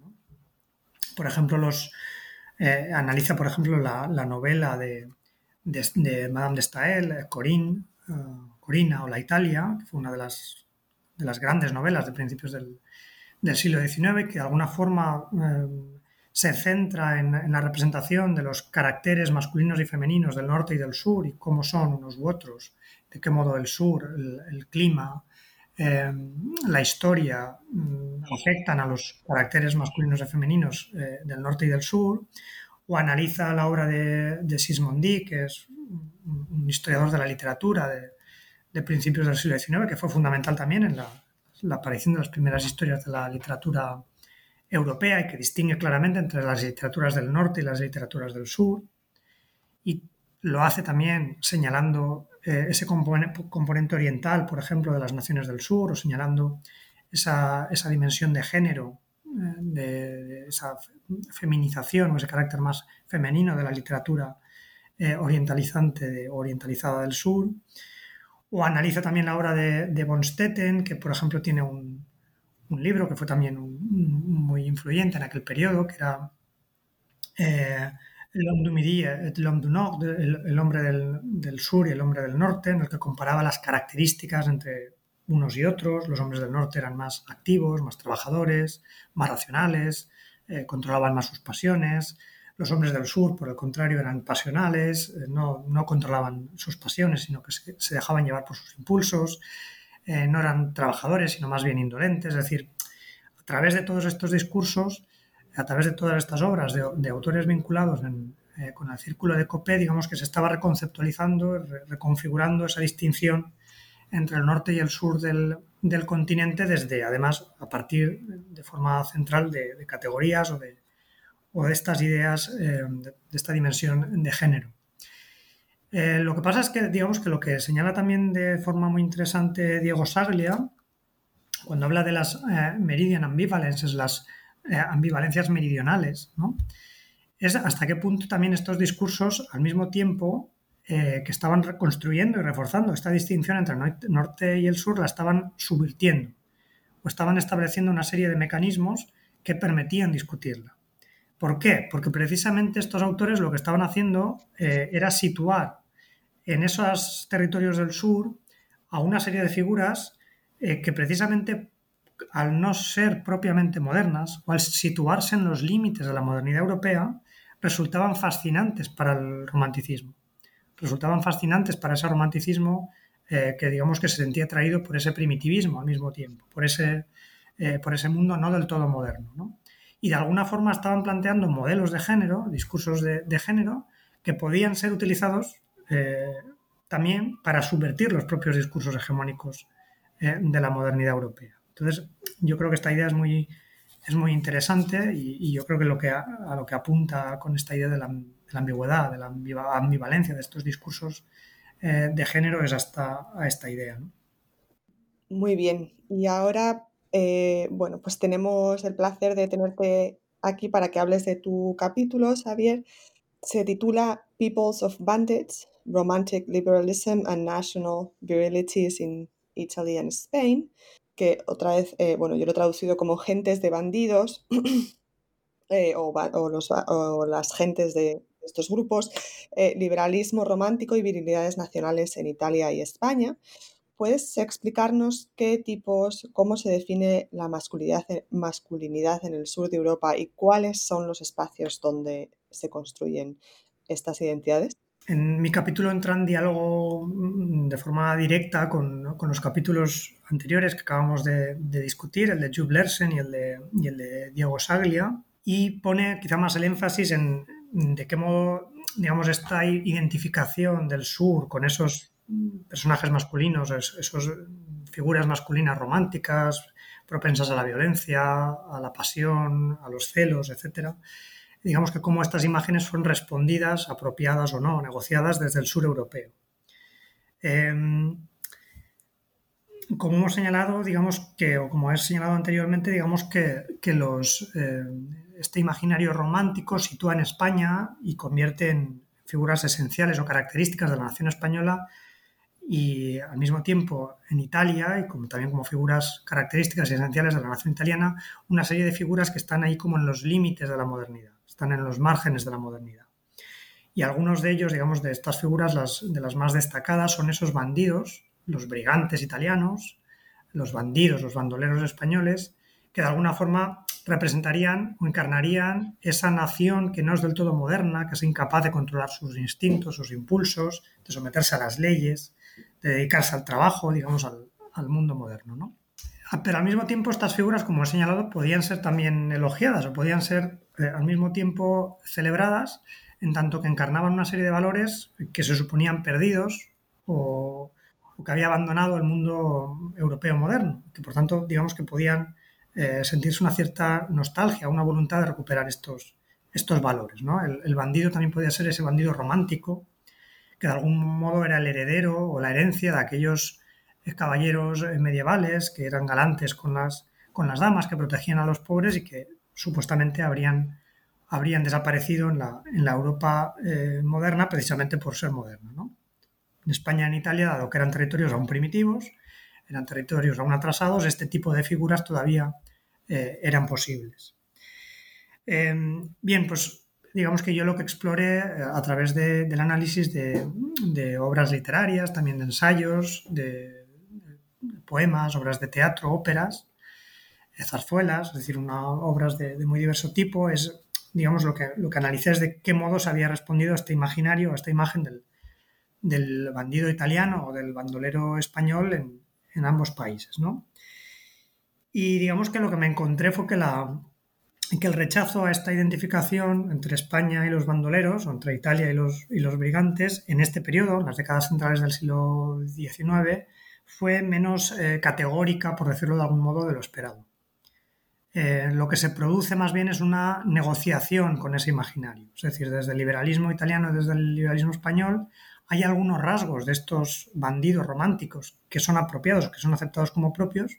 [SPEAKER 3] Por ejemplo, los, eh, analiza, por ejemplo, la, novela de, de, Madame de Corinne, eh, Corina o La Italia, que fue una de las, de las grandes novelas de principios del, del siglo XIX, que de alguna forma eh, se centra en, la representación de los caracteres masculinos y femeninos del norte y del sur y cómo son unos u otros de qué modo el sur, el, clima, eh, la historia mm, afectan a los caracteres masculinos y femeninos eh, del norte y del sur, o analiza la obra de, de Sismondi, que es un historiador de la literatura de, principios del siglo XIX, que fue fundamental también en la, aparición de las primeras historias de la literatura europea y que distingue claramente entre las literaturas del norte y las literaturas del sur. Y lo hace también señalando eh, ese componente, oriental, por ejemplo, de las naciones del sur, o señalando esa, dimensión de género, eh, de, esa feminización o ese carácter más femenino de la literatura eh, orientalizante, orientalizada del sur. O analiza también la obra de, de von Stetten, que por ejemplo tiene un, libro que fue también muy influyente en aquel periodo, que era el hombre du Midi, el hombre du Nord, el, hombre del, sur y el hombre del norte, en el que comparaba las características entre unos y otros. Los hombres del norte eran más activos, más trabajadores, más racionales, eh, controlaban más sus pasiones. Los hombres del sur, por el contrario, eran pasionales, eh, no, no, controlaban sus pasiones, sino que se, dejaban llevar por sus impulsos. Eh, no eran trabajadores, sino más bien indolentes. Es decir, a través de todos estos discursos, a través de todas estas obras de, autores vinculados eh, con el círculo de Copé, digamos que se estaba reconceptualizando, reconfigurando esa distinción entre el norte y el sur del, continente desde, además, a partir de forma central de, categorías o de, o de, estas ideas, eh, de, esta dimensión de género. Eh, lo que pasa es que, digamos que lo que señala también de forma muy interesante Diego Saglia, cuando habla de las meridian ambivalences, las eh, ambivalencias meridionales, ¿no? Es hasta qué punto también estos discursos, al mismo tiempo eh, que estaban reconstruyendo y reforzando esta distinción entre el norte y el sur, la estaban subvirtiendo o estaban estableciendo una serie de mecanismos que permitían discutirla. ¿Por qué? Porque precisamente estos autores lo que estaban haciendo eh, era situar en esos territorios del sur a una serie de figuras que precisamente al no ser propiamente modernas o al situarse en los límites de la modernidad europea, resultaban fascinantes para el romanticismo. Resultaban fascinantes para ese romanticismo eh, que digamos que se sentía atraído por ese primitivismo al mismo tiempo, por ese, eh, por ese mundo no del todo moderno. Y de alguna forma estaban planteando modelos de género, discursos de, género, que podían ser utilizados eh, también para subvertir los propios discursos hegemónicos de la modernidad europea. Entonces, yo creo que esta idea es muy, es muy interesante y, yo creo que, lo que a, lo que apunta con esta idea de la, ambigüedad, de la ambivalencia de estos discursos eh, de género es hasta a esta idea.
[SPEAKER 1] Muy bien. Y ahora, eh, bueno, pues tenemos el placer de tenerte aquí para que hables de tu capítulo, Xavier. Se titula Peoples of Bandits, Romantic Liberalism and National Virilities in Italy and Spain que otra vez, eh, bueno, yo lo he traducido como gentes de bandidos eh, o, las gentes de estos grupos, liberalismo romántico y virilidades nacionales en Italia y España. ¿Puedes explicarnos qué tipos, cómo se define la masculinidad, masculinidad en el sur de Europa y cuáles son los espacios donde se construyen estas identidades?
[SPEAKER 3] En mi capítulo entra en diálogo mm, de forma directa con, los capítulos anteriores que acabamos de, discutir, el de Jules Lersen y el de, el de, Diego Saglia, y pone quizá más el énfasis en de qué modo, digamos, esta identificación del sur con esos personajes masculinos, esas figuras masculinas románticas, propensas a la violencia, a la pasión, a los celos, etc. Digamos que cómo estas imágenes son respondidas, apropiadas o no, negociadas desde el sur europeo. Em, como hemos señalado, digamos que, o como he señalado anteriormente, digamos que, los, eh, este imaginario romántico sitúa en España y convierte en figuras esenciales o características de la nación española y al mismo tiempo en Italia y como, también como figuras características y esenciales de la nación italiana, una serie de figuras que están ahí como en los límites de la modernidad, están en los márgenes de la modernidad. Y algunos de ellos, digamos, de estas figuras, las, de las más destacadas, son esos bandidos, los brigantes italianos, los bandidos, los bandoleros españoles, que de alguna forma representarían o encarnarían esa nación que no es del todo moderna, que es incapaz de controlar sus instintos, sus impulsos, de someterse a las leyes, de dedicarse al trabajo, digamos, al, mundo moderno. ¿no? Pero al mismo tiempo estas figuras, como he señalado, podían ser también elogiadas o podían ser eh, al mismo tiempo celebradas en tanto que encarnaban una serie de valores que se suponían perdidos o, que había abandonado el mundo europeo moderno, que por tanto digamos que podían eh, sentirse una cierta nostalgia, una voluntad de recuperar estos, estos valores. ¿no? el, bandido también podía ser ese bandido romántico que de algún modo era el heredero o la herencia de aquellos caballeros medievales que eran galantes con las, con las damas, que protegían a los pobres y que supuestamente habrían, habrían desaparecido en la, en la Europa eh, moderna precisamente por ser moderna. En España y en Italia, dado que eran territorios aún primitivos, eran territorios aún atrasados, este tipo de figuras todavía eh, eran posibles. Em, bien, pues digamos que yo lo que exploré eh, a través del análisis de, obras literarias, también de ensayos, de, poemas, obras de teatro, óperas, eh, zarzuelas, es decir, obras de, muy diverso tipo, es, digamos, lo que, lo que analicé es de qué modo se había respondido a este imaginario, a esta imagen del, bandido italiano o del bandolero español en, en ambos países, ¿no? Y digamos que lo que me encontré fue que la, que el rechazo a esta identificación entre España y los bandoleros, o entre Italia y los, y los brigantes, en este periodo, en las décadas centrales del siglo XIX, fue menos eh, categórica, por decirlo de algún modo, de lo esperado. Eh, lo que se produce más bien es una negociación con ese imaginario. Es decir, desde el liberalismo italiano y desde el liberalismo español hay algunos rasgos de estos bandidos románticos que son apropiados, que son aceptados como propios,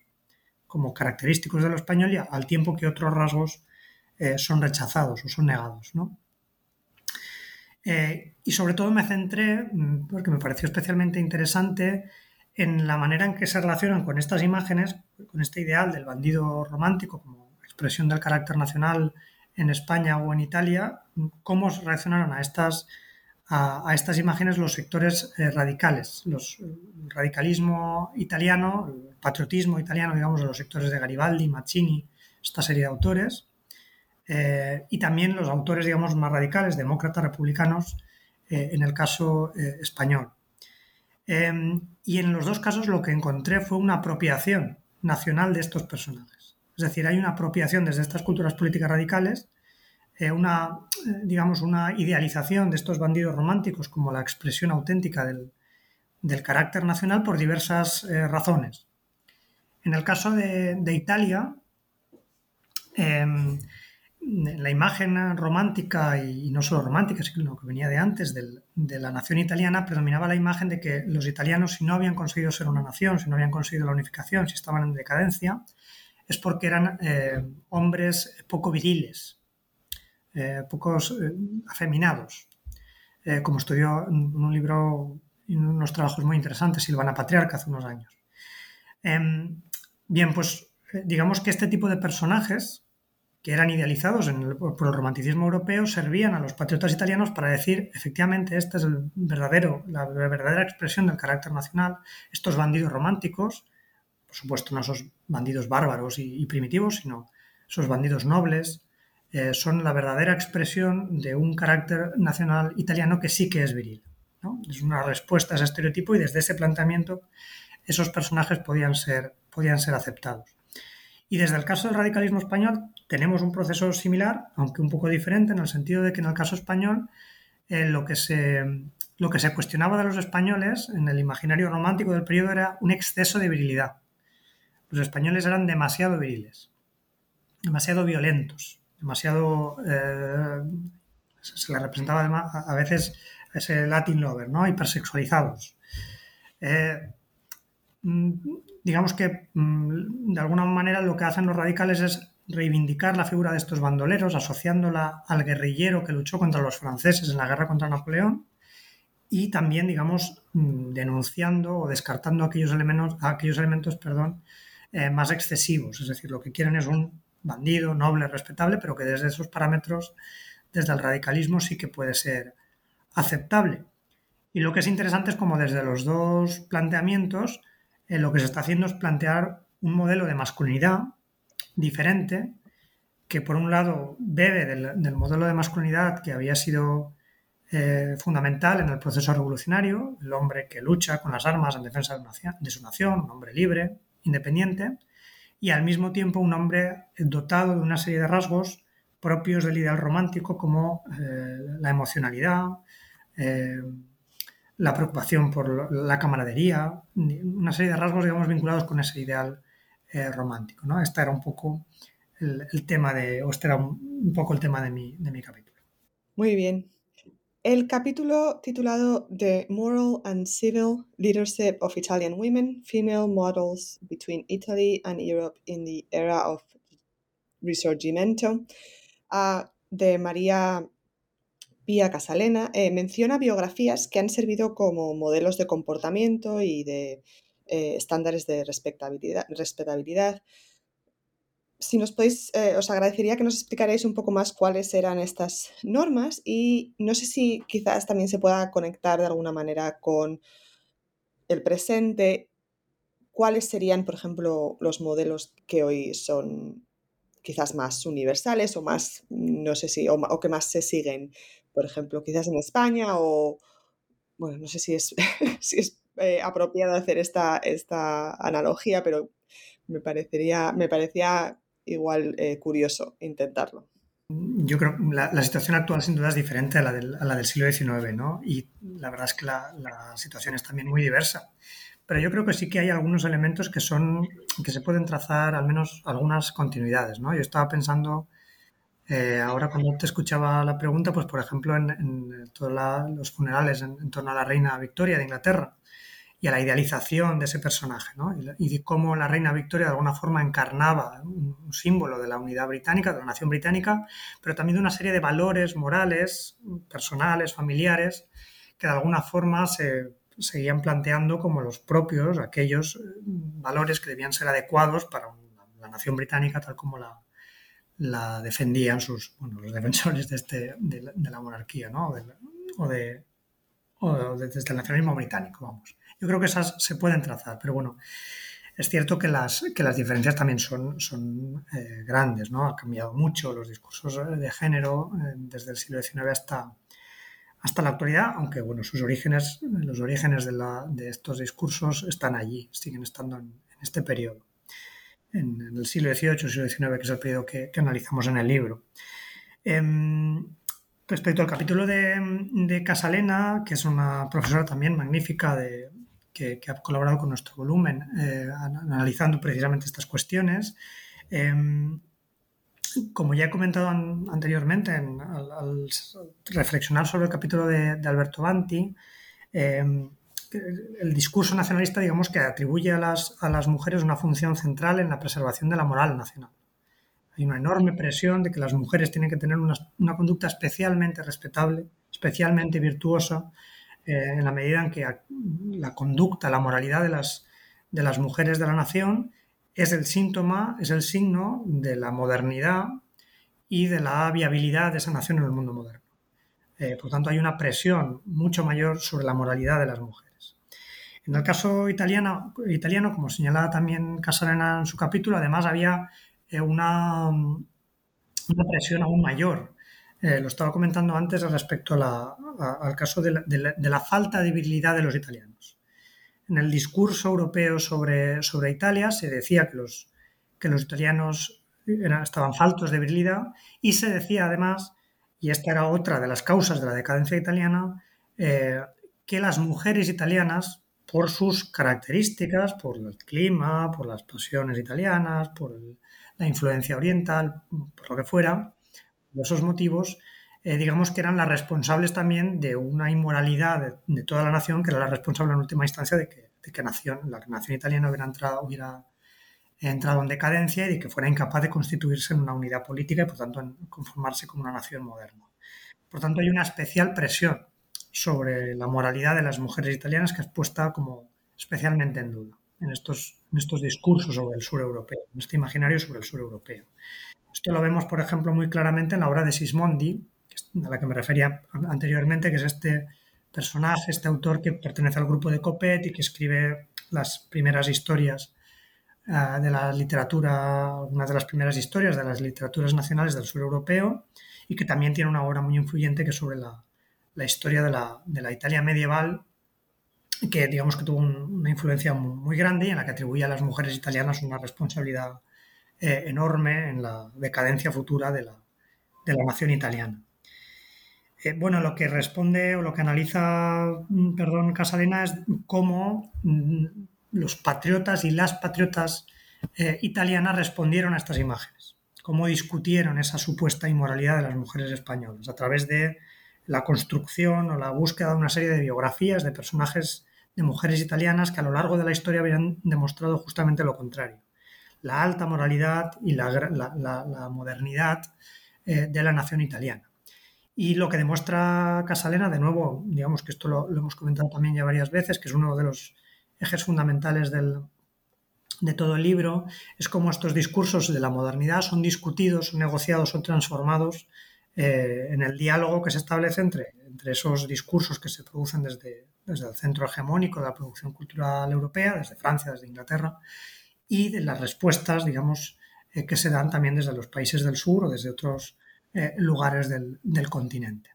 [SPEAKER 3] como característicos de lo español, al tiempo que otros rasgos eh, son rechazados o son negados. Eh, y sobre todo me centré, mm, porque me pareció especialmente interesante, en la manera en que se relacionan con estas imágenes, con este ideal del bandido romántico como expresión del carácter nacional en España o en Italia, cómo reaccionaron a estas, a, estas imágenes los sectores eh, radicales, el radicalismo italiano, el patriotismo italiano, digamos, de los sectores de Garibaldi, Mazzini, esta serie de autores, eh, y también los autores, digamos, más radicales, demócratas, republicanos, eh, en el caso eh, español. Em, y en los dos casos lo que encontré fue una apropiación nacional de estos personajes. Es decir, hay una apropiación desde estas culturas políticas radicales, una, digamos, una idealización de estos bandidos románticos como la expresión auténtica del, del carácter nacional por diversas razones. En el caso de, de Italia, em, la imagen romántica y no solo romántica, sino que venía de antes de la nación italiana, predominaba la imagen de que los italianos, si no habían conseguido ser una nación, si no habían conseguido la unificación, si estaban en decadencia, es porque eran eh, hombres poco viriles, eh, pocos eh, afeminados, como estudió en un libro y unos trabajos muy interesantes, Silvana Patriarca, hace unos años. Em, bien, pues digamos que este tipo de personajes que eran idealizados por el romanticismo europeo, servían a los patriotas italianos para decir, efectivamente, esta es el verdadero, la, verdadera expresión del carácter nacional, estos bandidos románticos, por supuesto no esos bandidos bárbaros y, primitivos, sino esos bandidos nobles, eh, son la verdadera expresión de un carácter nacional italiano que sí que es viril. Es una respuesta a ese estereotipo y desde ese planteamiento esos personajes podían ser, podían ser aceptados. Y desde el caso del radicalismo español tenemos un proceso similar, aunque un poco diferente, en el sentido de que en el caso español eh, lo, que se, cuestionaba de los españoles en el imaginario romántico del periodo era un exceso de virilidad. los españoles eran demasiado viriles, demasiado violentos, demasiado... Eh, se les representaba a veces ese Latin lover, ¿no? Hipersexualizados. Eh, mm, digamos que mm, de alguna manera lo que hacen los radicales es reivindicar la figura de estos bandoleros, asociándola al guerrillero que luchó contra los franceses en la guerra contra Napoleón y también, digamos, mm, denunciando o descartando aquellos elementos, perdón, eh, más excesivos. Es decir, lo que quieren es un bandido noble, respetable, pero que desde esos parámetros, desde el radicalismo, sí que puede ser aceptable. Y lo que es interesante es como desde los dos planteamientos, eh, lo que se está haciendo es plantear un modelo de masculinidad diferente, que por un lado bebe del, modelo de masculinidad que había sido eh, fundamental en el proceso revolucionario, el hombre que lucha con las armas en defensa de, su nación, un hombre libre, independiente, y al mismo tiempo un hombre dotado de una serie de rasgos propios del ideal romántico como eh, la emocionalidad, la preocupación por la camaradería, una serie de rasgos, digamos, vinculados con ese ideal eh, romántico. ¿no? Este era un poco el, tema de, o este era un, poco el tema de mi, de mi capítulo.
[SPEAKER 1] Muy bien. El capítulo titulado The Moral and Civil Leadership of Italian Women, Female Models Between Italy and Europe in the Era of Risorgimento, uh, de María Pía Casalena, eh, menciona biografías que han servido como modelos de comportamiento y de eh, estándares de respetabilidad. Si nos podéis, eh, os agradecería que nos explicarais un poco más cuáles eran estas normas y no sé si quizás también se pueda conectar de alguna manera con el presente. ¿Cuáles serían, por ejemplo, los modelos que hoy son quizás más universales o más, no sé si, o que más se siguen por ejemplo, quizás en España o, bueno, no sé si es, si es eh, apropiado hacer esta, esta analogía, pero me, parecería, me parecía igual eh, curioso intentarlo.
[SPEAKER 3] Yo creo que la, situación actual sin duda es diferente a la del, a la del siglo XIX, ¿no? Y la verdad es que la, la, situación es también muy diversa. Pero yo creo que sí que hay algunos elementos que son que se pueden trazar al menos algunas continuidades, ¿no? Yo estaba pensando eh, ahora cuando te escuchaba la pregunta, pues por ejemplo en, todos los funerales en, torno a la reina Victoria de Inglaterra y a la idealización de ese personaje, ¿no? y, de cómo la reina Victoria de alguna forma encarnaba un, símbolo de la unidad británica, de la nación británica, pero también de una serie de valores morales, personales, familiares, que de alguna forma se seguían planteando como los propios, aquellos eh, valores que debían ser adecuados para la nación británica tal como la, la defendían sus, bueno, los defensores de, este, de, la, monarquía, ¿no? o, de, o desde el nacionalismo británico, vamos. Yo creo que esas se pueden trazar, pero bueno, es cierto que las, que las diferencias también son, son eh, grandes, ¿no? Ha cambiado mucho los discursos de género eh, desde el siglo XIX hasta, hasta la actualidad, aunque bueno, sus orígenes, los orígenes de, la, de estos discursos están allí, siguen estando en este periodo en, el siglo XVIII, siglo XIX, que es el periodo que, analizamos en el libro. Em, respecto al capítulo de, Casalena, que es una profesora también magnífica de, que, ha colaborado con nuestro volumen, eh, analizando precisamente estas cuestiones, em, como ya he comentado anteriormente, al, reflexionar sobre el capítulo de, Alberto Banti, em, el discurso nacionalista, digamos, que atribuye a las, a las mujeres una función central en la preservación de la moral nacional. Hay una enorme presión de que las mujeres tienen que tener una, conducta especialmente respetable, especialmente virtuosa, eh, en la medida en que la conducta, la moralidad de las, de las mujeres de la nación es el síntoma, es el signo de la modernidad y de la viabilidad de esa nación en el mundo moderno. Eh, por tanto, hay una presión mucho mayor sobre la moralidad de las mujeres. En el caso italiano, italiano como señalaba también Casalena en su capítulo, además había eh, una, presión aún mayor. Eh, lo estaba comentando antes respecto al caso de la, falta de virilidad de los italianos. En el discurso europeo sobre, sobre Italia se decía que los, que los italianos estaban faltos de virilidad y se decía además, y esta era otra de las causas de la decadencia italiana, eh, que las mujeres italianas por sus características, por el clima, por las pasiones italianas, por la influencia oriental, por lo que fuera, por esos motivos, eh, digamos que eran las responsables también de una inmoralidad de, toda la nación, que era la responsable en última instancia de que, la nación italiana hubiera entrado, hubiera entrado en decadencia y de que fuera incapaz de constituirse en una unidad política y por tanto en conformarse como una nación moderna. Por tanto, hay una especial presión sobre la moralidad de las mujeres italianas que es puesta como especialmente en duda en estos, en estos discursos sobre el sur europeo, en este imaginario sobre el sur europeo. Esto lo vemos, por ejemplo, muy claramente en la obra de Sismondi, a la que me refería anteriormente, que es este personaje, este autor que pertenece al grupo de Copet y que escribe las primeras historias eh, de la literatura, una de las primeras historias de las literaturas nacionales del sur europeo y que también tiene una obra muy influyente que es sobre la, la historia de la, de la, Italia medieval, que digamos que tuvo una influencia muy, grande y en la que atribuye a las mujeres italianas una responsabilidad eh, enorme en la decadencia futura de la, de la nación italiana. Eh, bueno, lo que responde o lo que analiza, mm, perdón, Casalena es cómo mm, los patriotas y las patriotas eh, italianas respondieron a estas imágenes, cómo discutieron esa supuesta inmoralidad de las mujeres españolas a través de la construcción o la búsqueda de una serie de biografías de personajes de mujeres italianas que a lo largo de la historia habían demostrado justamente lo contrario. La alta moralidad y la, modernidad eh, de la nación italiana. Y lo que demuestra Casalena, de nuevo, digamos que esto lo, hemos comentado también ya varias veces, que es uno de los ejes fundamentales de todo el libro, es cómo estos discursos de la modernidad son discutidos, son negociados, son transformados eh, en el diálogo que se establece entre, entre esos discursos que se producen desde, desde el centro hegemónico de la producción cultural europea, desde Francia, desde Inglaterra, y de las respuestas, digamos, eh, que se dan también desde los países del sur o desde otros eh, lugares del, del, continente.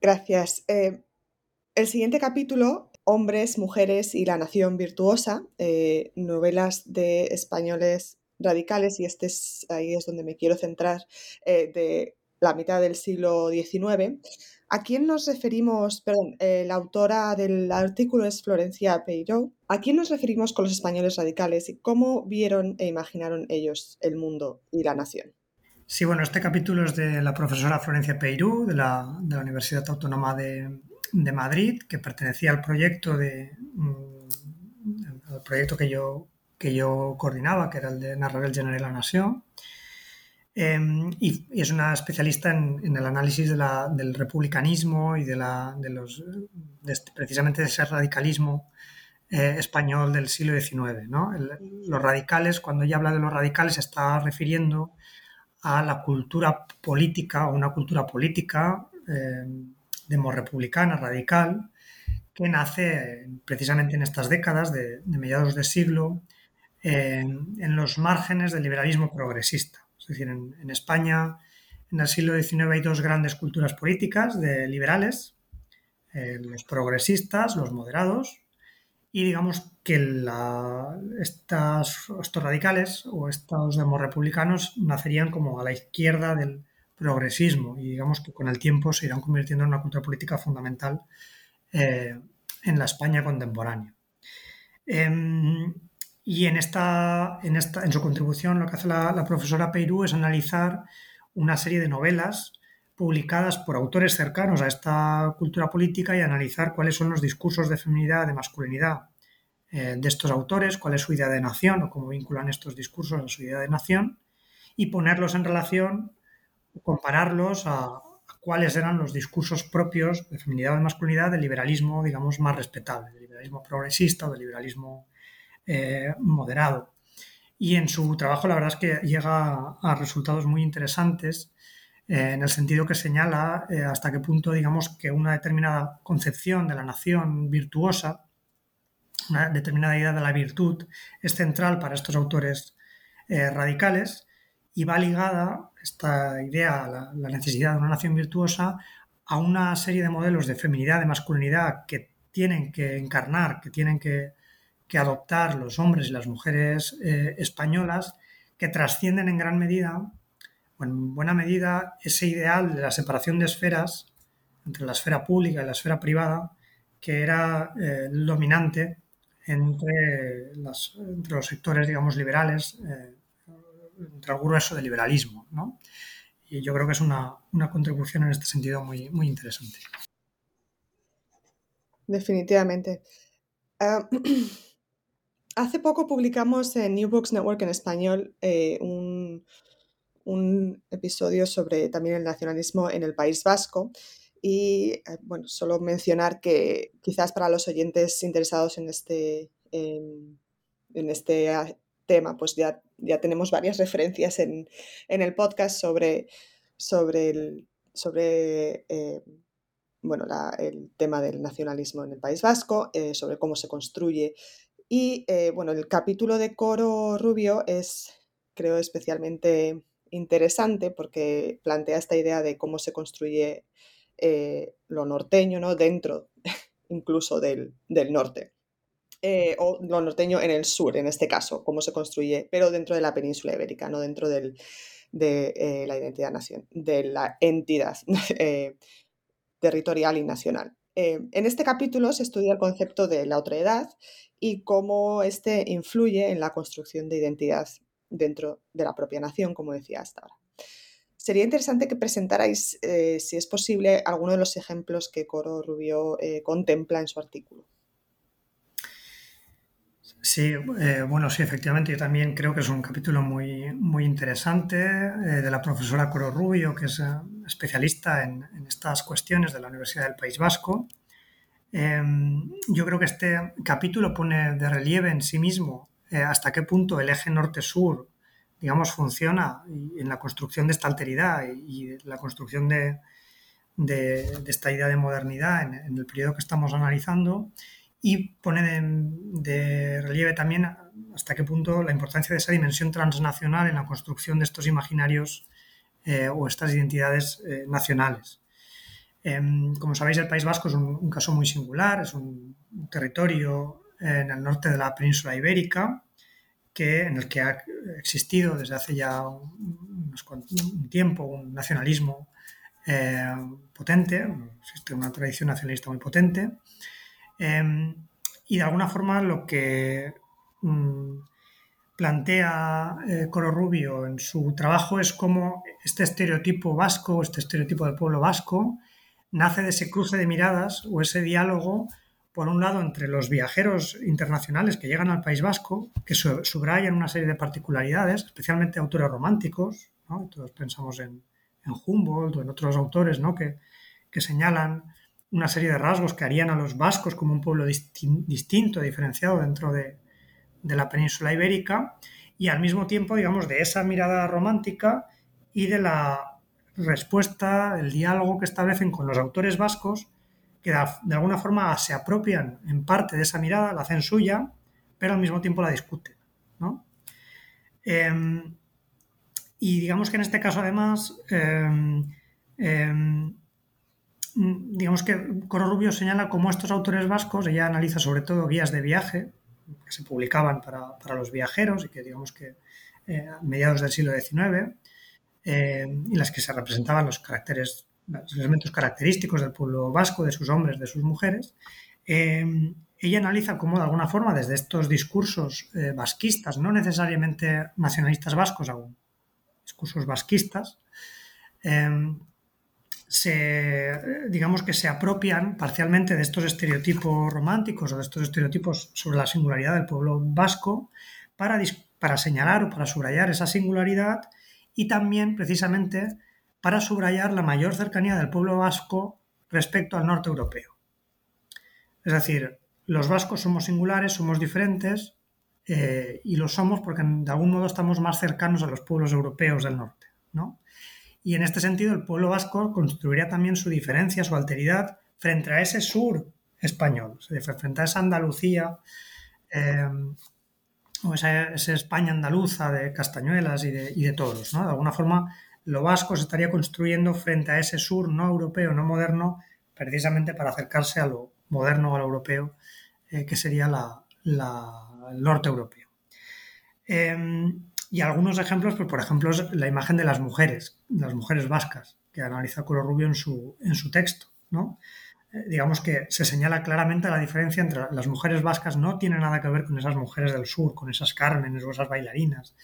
[SPEAKER 1] Gracias. el siguiente capítulo, Hombres, Mujeres y la Nación Virtuosa, novelas de españoles radicales, y este es, ahí es donde me quiero centrar, eh, de la mitad del siglo XIX. ¿A quién nos referimos? Perdón, eh, la autora del artículo es Florencia Peiró. ¿A quién nos referimos con los españoles radicales y cómo vieron e imaginaron ellos el mundo y la nación?
[SPEAKER 3] Sí, bueno, este capítulo es de la profesora Florencia Peiró, de la, de la Universidad Autónoma de, de, Madrid, que pertenecía al proyecto de mm, al proyecto que yo que yo coordinaba, que era el de narrar el General la Nación. Em, y, es una especialista en, el análisis del republicanismo y de, la, de los, este, precisamente de ese radicalismo eh, español del siglo XIX. los radicales, cuando ella habla de los radicales, se está refiriendo a la cultura política o una cultura política eh, republicana radical que nace precisamente en estas décadas de, de mediados de siglo en, los márgenes del liberalismo progresista. Es decir, en, España, en el siglo XIX hay dos grandes culturas políticas de liberales, eh, los progresistas, los moderados, y digamos que estas, estos radicales o estos republicanos nacerían como a la izquierda del progresismo y digamos que con el tiempo se irán convirtiendo en una cultura política fundamental eh, en la España contemporánea. Em, y en, esta, en, esta, en su contribución lo que hace la, profesora Peirú es analizar una serie de novelas publicadas por autores cercanos a esta cultura política y analizar cuáles son los discursos de feminidad, de masculinidad eh, de estos autores, cuál es su idea de nación o cómo vinculan estos discursos a su idea de nación y ponerlos en relación, compararlos a, a cuáles eran los discursos propios de feminidad o de masculinidad del liberalismo, digamos, más respetable, del liberalismo progresista o del liberalismo eh, moderado. Y en su trabajo la verdad es que llega a resultados muy interesantes eh, en el sentido que señala eh, hasta qué punto, digamos, que una determinada concepción de la nación virtuosa, una determinada idea de la virtud, es central para estos autores radicales y va ligada esta idea, la, la, necesidad de una nación virtuosa, a una serie de modelos de feminidad, de masculinidad que tienen que encarnar, que tienen que que adoptar los hombres y las mujeres eh, españolas que trascienden en gran medida, o en buena medida, ese ideal de la separación de esferas entre la esfera pública y la esfera privada que era eh, dominante entre, los sectores, digamos, liberales, eh, entre el grueso del liberalismo, ¿no? Y yo creo que es una, contribución en este sentido muy, muy interesante.
[SPEAKER 1] Definitivamente. Ah, hace poco publicamos en New Books Network en español eh, un, un, episodio sobre también el nacionalismo en el País Vasco. Y eh, bueno, solo mencionar que quizás para los oyentes interesados en este, en, este tema, pues ya, ya tenemos varias referencias en, el podcast sobre, sobre, el, sobre eh, bueno, el tema del nacionalismo en el País Vasco, sobre cómo se construye. Y eh, bueno, el capítulo de Coro Rubio es, creo, especialmente interesante porque plantea esta idea de cómo se construye lo norteño, ¿no? Dentro incluso del, del norte. Eh, o lo norteño en el sur, en este caso, cómo se construye, pero dentro de la península ibérica, no dentro de eh, la identidad nación, de la entidad eh, territorial y nacional. En este capítulo se estudia el concepto de la otra edad y cómo este influye en la construcción de identidad dentro de la propia nación, como decía hasta ahora. Sería interesante que presentarais, si es posible, alguno de los ejemplos que Coro Rubio contempla en su artículo.
[SPEAKER 3] Sí, eh, bueno, sí, efectivamente, yo también creo que es un capítulo muy, muy interesante eh, de la profesora Coro Rubio, que es eh, especialista en, estas cuestiones de la Universidad del País Vasco. Em, yo creo que este capítulo pone de relieve en sí mismo hasta qué punto el eje norte-sur, digamos, funciona en la construcción de esta alteridad y, la construcción de, esta idea de modernidad en el periodo que estamos analizando y pone de, relieve también hasta qué punto la importancia de esa dimensión transnacional en la construcción de estos imaginarios eh, o estas identidades eh, nacionales. Em, como sabéis, el País Vasco es un, caso muy singular, es un, territorio en el norte de la península ibérica que, en el que ha existido desde hace ya un, tiempo un nacionalismo eh, potente, existe una tradición nacionalista muy potente, Em, y de alguna forma lo que mm, plantea eh, Coro Rubio en su trabajo es cómo este estereotipo vasco, este estereotipo del pueblo vasco, nace de ese cruce de miradas o ese diálogo, por un lado, entre los viajeros internacionales que llegan al País Vasco, que subrayan una serie de particularidades, especialmente autores románticos, todos pensamos en, Humboldt o en otros autores ¿no? que, que señalan una serie de rasgos que harían a los vascos como un pueblo distinto, diferenciado dentro de, la península ibérica, y al mismo tiempo, digamos, de esa mirada romántica y de la respuesta, el diálogo que establecen con los autores vascos, que de alguna forma se apropian en parte de esa mirada, la hacen suya, pero al mismo tiempo la discuten. Em, y digamos que en este caso, además, em, em, digamos que Coro Rubio señala cómo estos autores vascos, ella analiza sobre todo guías de viaje que se publicaban para, los viajeros y que digamos que eh, a mediados del siglo XIX, eh, en las que se representaban los caracteres, los elementos característicos del pueblo vasco, de sus hombres, de sus mujeres, eh, ella analiza cómo de alguna forma desde estos discursos vasquistas, no necesariamente nacionalistas vascos aún, discursos vasquistas, se, digamos que se apropian parcialmente de estos estereotipos románticos o de estos estereotipos sobre la singularidad del pueblo vasco para, para señalar o para subrayar esa singularidad y también precisamente para subrayar la mayor cercanía del pueblo vasco respecto al norte europeo. Es decir, los vascos somos singulares, somos diferentes eh, y lo somos porque de algún modo estamos más cercanos a los pueblos europeos del norte. ¿no? Y en este sentido, el pueblo vasco construiría también su diferencia, su alteridad frente a ese sur español, frente a esa Andalucía eh, o esa, España andaluza de castañuelas y de, y de toros. De alguna forma, lo vasco se estaría construyendo frente a ese sur no europeo, no moderno, precisamente para acercarse a lo moderno o a lo europeo, eh, que sería el norte europeo. Eh, y algunos ejemplos, pues, por ejemplo, es la imagen de las mujeres, las mujeres vascas, que analiza Coro Rubio en su, en su texto. ¿no? eh, digamos que se señala claramente la diferencia entre las mujeres vascas, no tiene nada que ver con esas mujeres del sur, con esas cármenes o esas bailarinas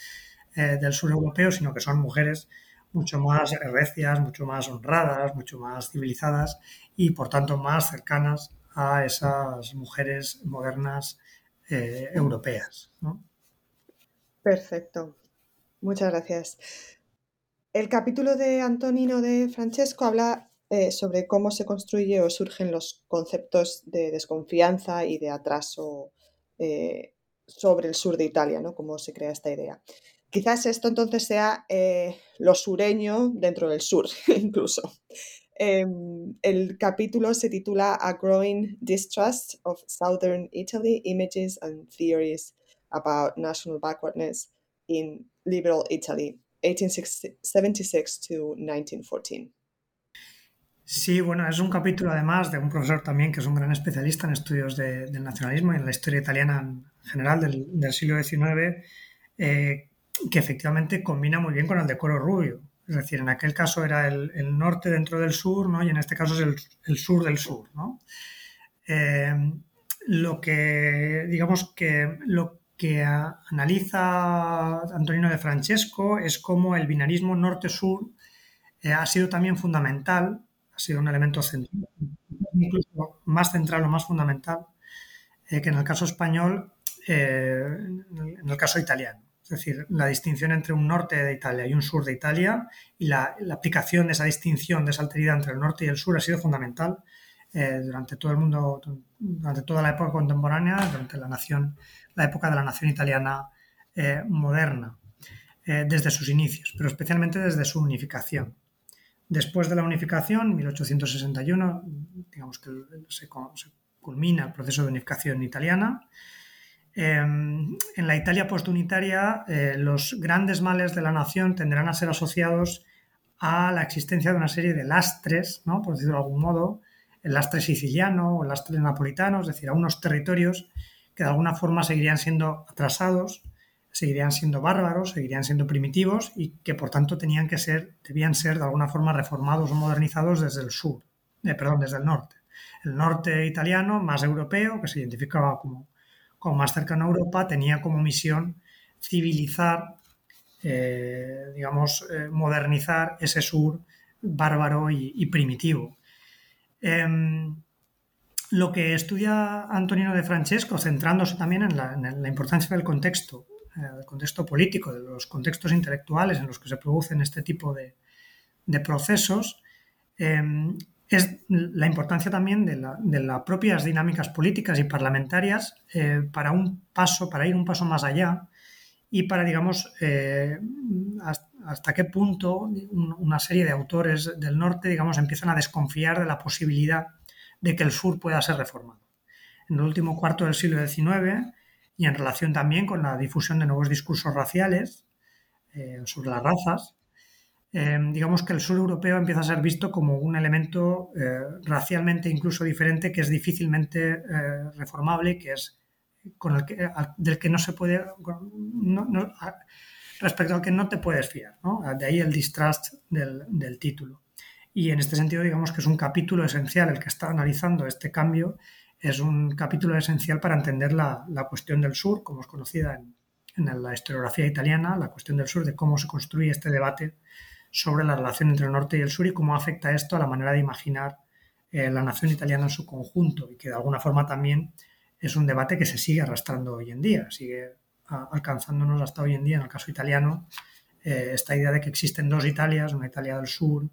[SPEAKER 3] eh, del sur europeo, sino que son mujeres mucho más recias, mucho más honradas, mucho más civilizadas y por tanto más cercanas a esas mujeres modernas eh, europeas.
[SPEAKER 1] Perfecto. Muchas gracias. El capítulo de Antonino de Francesco habla eh, sobre cómo se construye o surgen los conceptos de desconfianza y de atraso eh, sobre el sur de Italia, ¿no? Cómo se crea esta idea. Quizás esto entonces sea lo sureño dentro del sur, incluso. Em, el capítulo se titula A Growing Distrust of Southern Italy, Images and Theories about National Backwardness in Liberal Italy, 1876 to 1914.
[SPEAKER 3] Sí, bueno, es un capítulo además de un profesor también que es un gran especialista en estudios del nacionalismo y en la historia italiana en general del, siglo XIX, eh, que efectivamente combina muy bien con el decoro rubio. Es decir, en aquel caso era el, norte dentro del sur, ¿no? Y en este caso es el, sur del sur, ¿no? Eh, lo que, digamos que lo que analiza Antonino de Francesco es cómo el binarismo norte-sur eh, ha sido también fundamental, ha sido un elemento central, más central o más fundamental eh, que en el caso español, en el caso italiano. Es decir, la distinción entre un norte de Italia y un sur de Italia y la, aplicación de esa distinción, de esa alteridad entre el norte y el sur ha sido fundamental eh, durante todo el mundo, durante toda la época contemporánea, durante la nación, la época de la nación italiana eh, moderna, eh, desde sus inicios, pero especialmente desde su unificación. Después de la unificación, 1861, digamos que se, culmina el proceso de unificación italiana, Em, en la Italia postunitaria, eh, los grandes males de la nación tendrán a ser asociados a la existencia de una serie de lastres, ¿no? por decirlo de algún modo, el lastre siciliano o el lastre napolitano, es decir, a unos territorios que de alguna forma seguirían siendo atrasados, seguirían siendo bárbaros, seguirían siendo primitivos y que por tanto tenían que ser, debían ser de alguna forma reformados o modernizados desde el sur, eh, perdón, desde el norte. El norte italiano, más europeo, que se identificaba como más cercano a Europa, tenía como misión civilizar, eh, digamos, eh, modernizar ese sur bárbaro y, primitivo. Lo que estudia Antonino de Francesco, centrándose también en la, importancia del contexto, eh, del contexto político, de los contextos intelectuales en los que se producen este tipo de, procesos, em, es la importancia también de, las propias dinámicas políticas y parlamentarias eh, para un paso, para ir un paso más allá y para, digamos, eh, hasta, qué punto una serie de autores del norte, digamos, empiezan a desconfiar de la posibilidad de que el sur pueda ser reformado. En el último cuarto del siglo XIX y en relación también con la difusión de nuevos discursos raciales eh, sobre las razas, Em, digamos que el sur europeo empieza a ser visto como un elemento eh, racialmente incluso diferente que es difícilmente eh, reformable, que es con el que, del que no se puede, respecto al que no te puedes fiar. De ahí el distrust del, título. Y en este sentido, digamos que es un capítulo esencial el que está analizando este cambio. Es un capítulo esencial para entender la, cuestión del sur, como es conocida en, en la historiografía italiana, la cuestión del sur, de cómo se construye este debate sobre la relación entre el norte y el sur y cómo afecta esto a la manera de imaginar eh, la nación italiana en su conjunto y que de alguna forma también es un debate que se sigue arrastrando hoy en día, sigue alcanzándonos hasta hoy en día en el caso italiano eh, esta idea de que existen dos Italias, una Italia del sur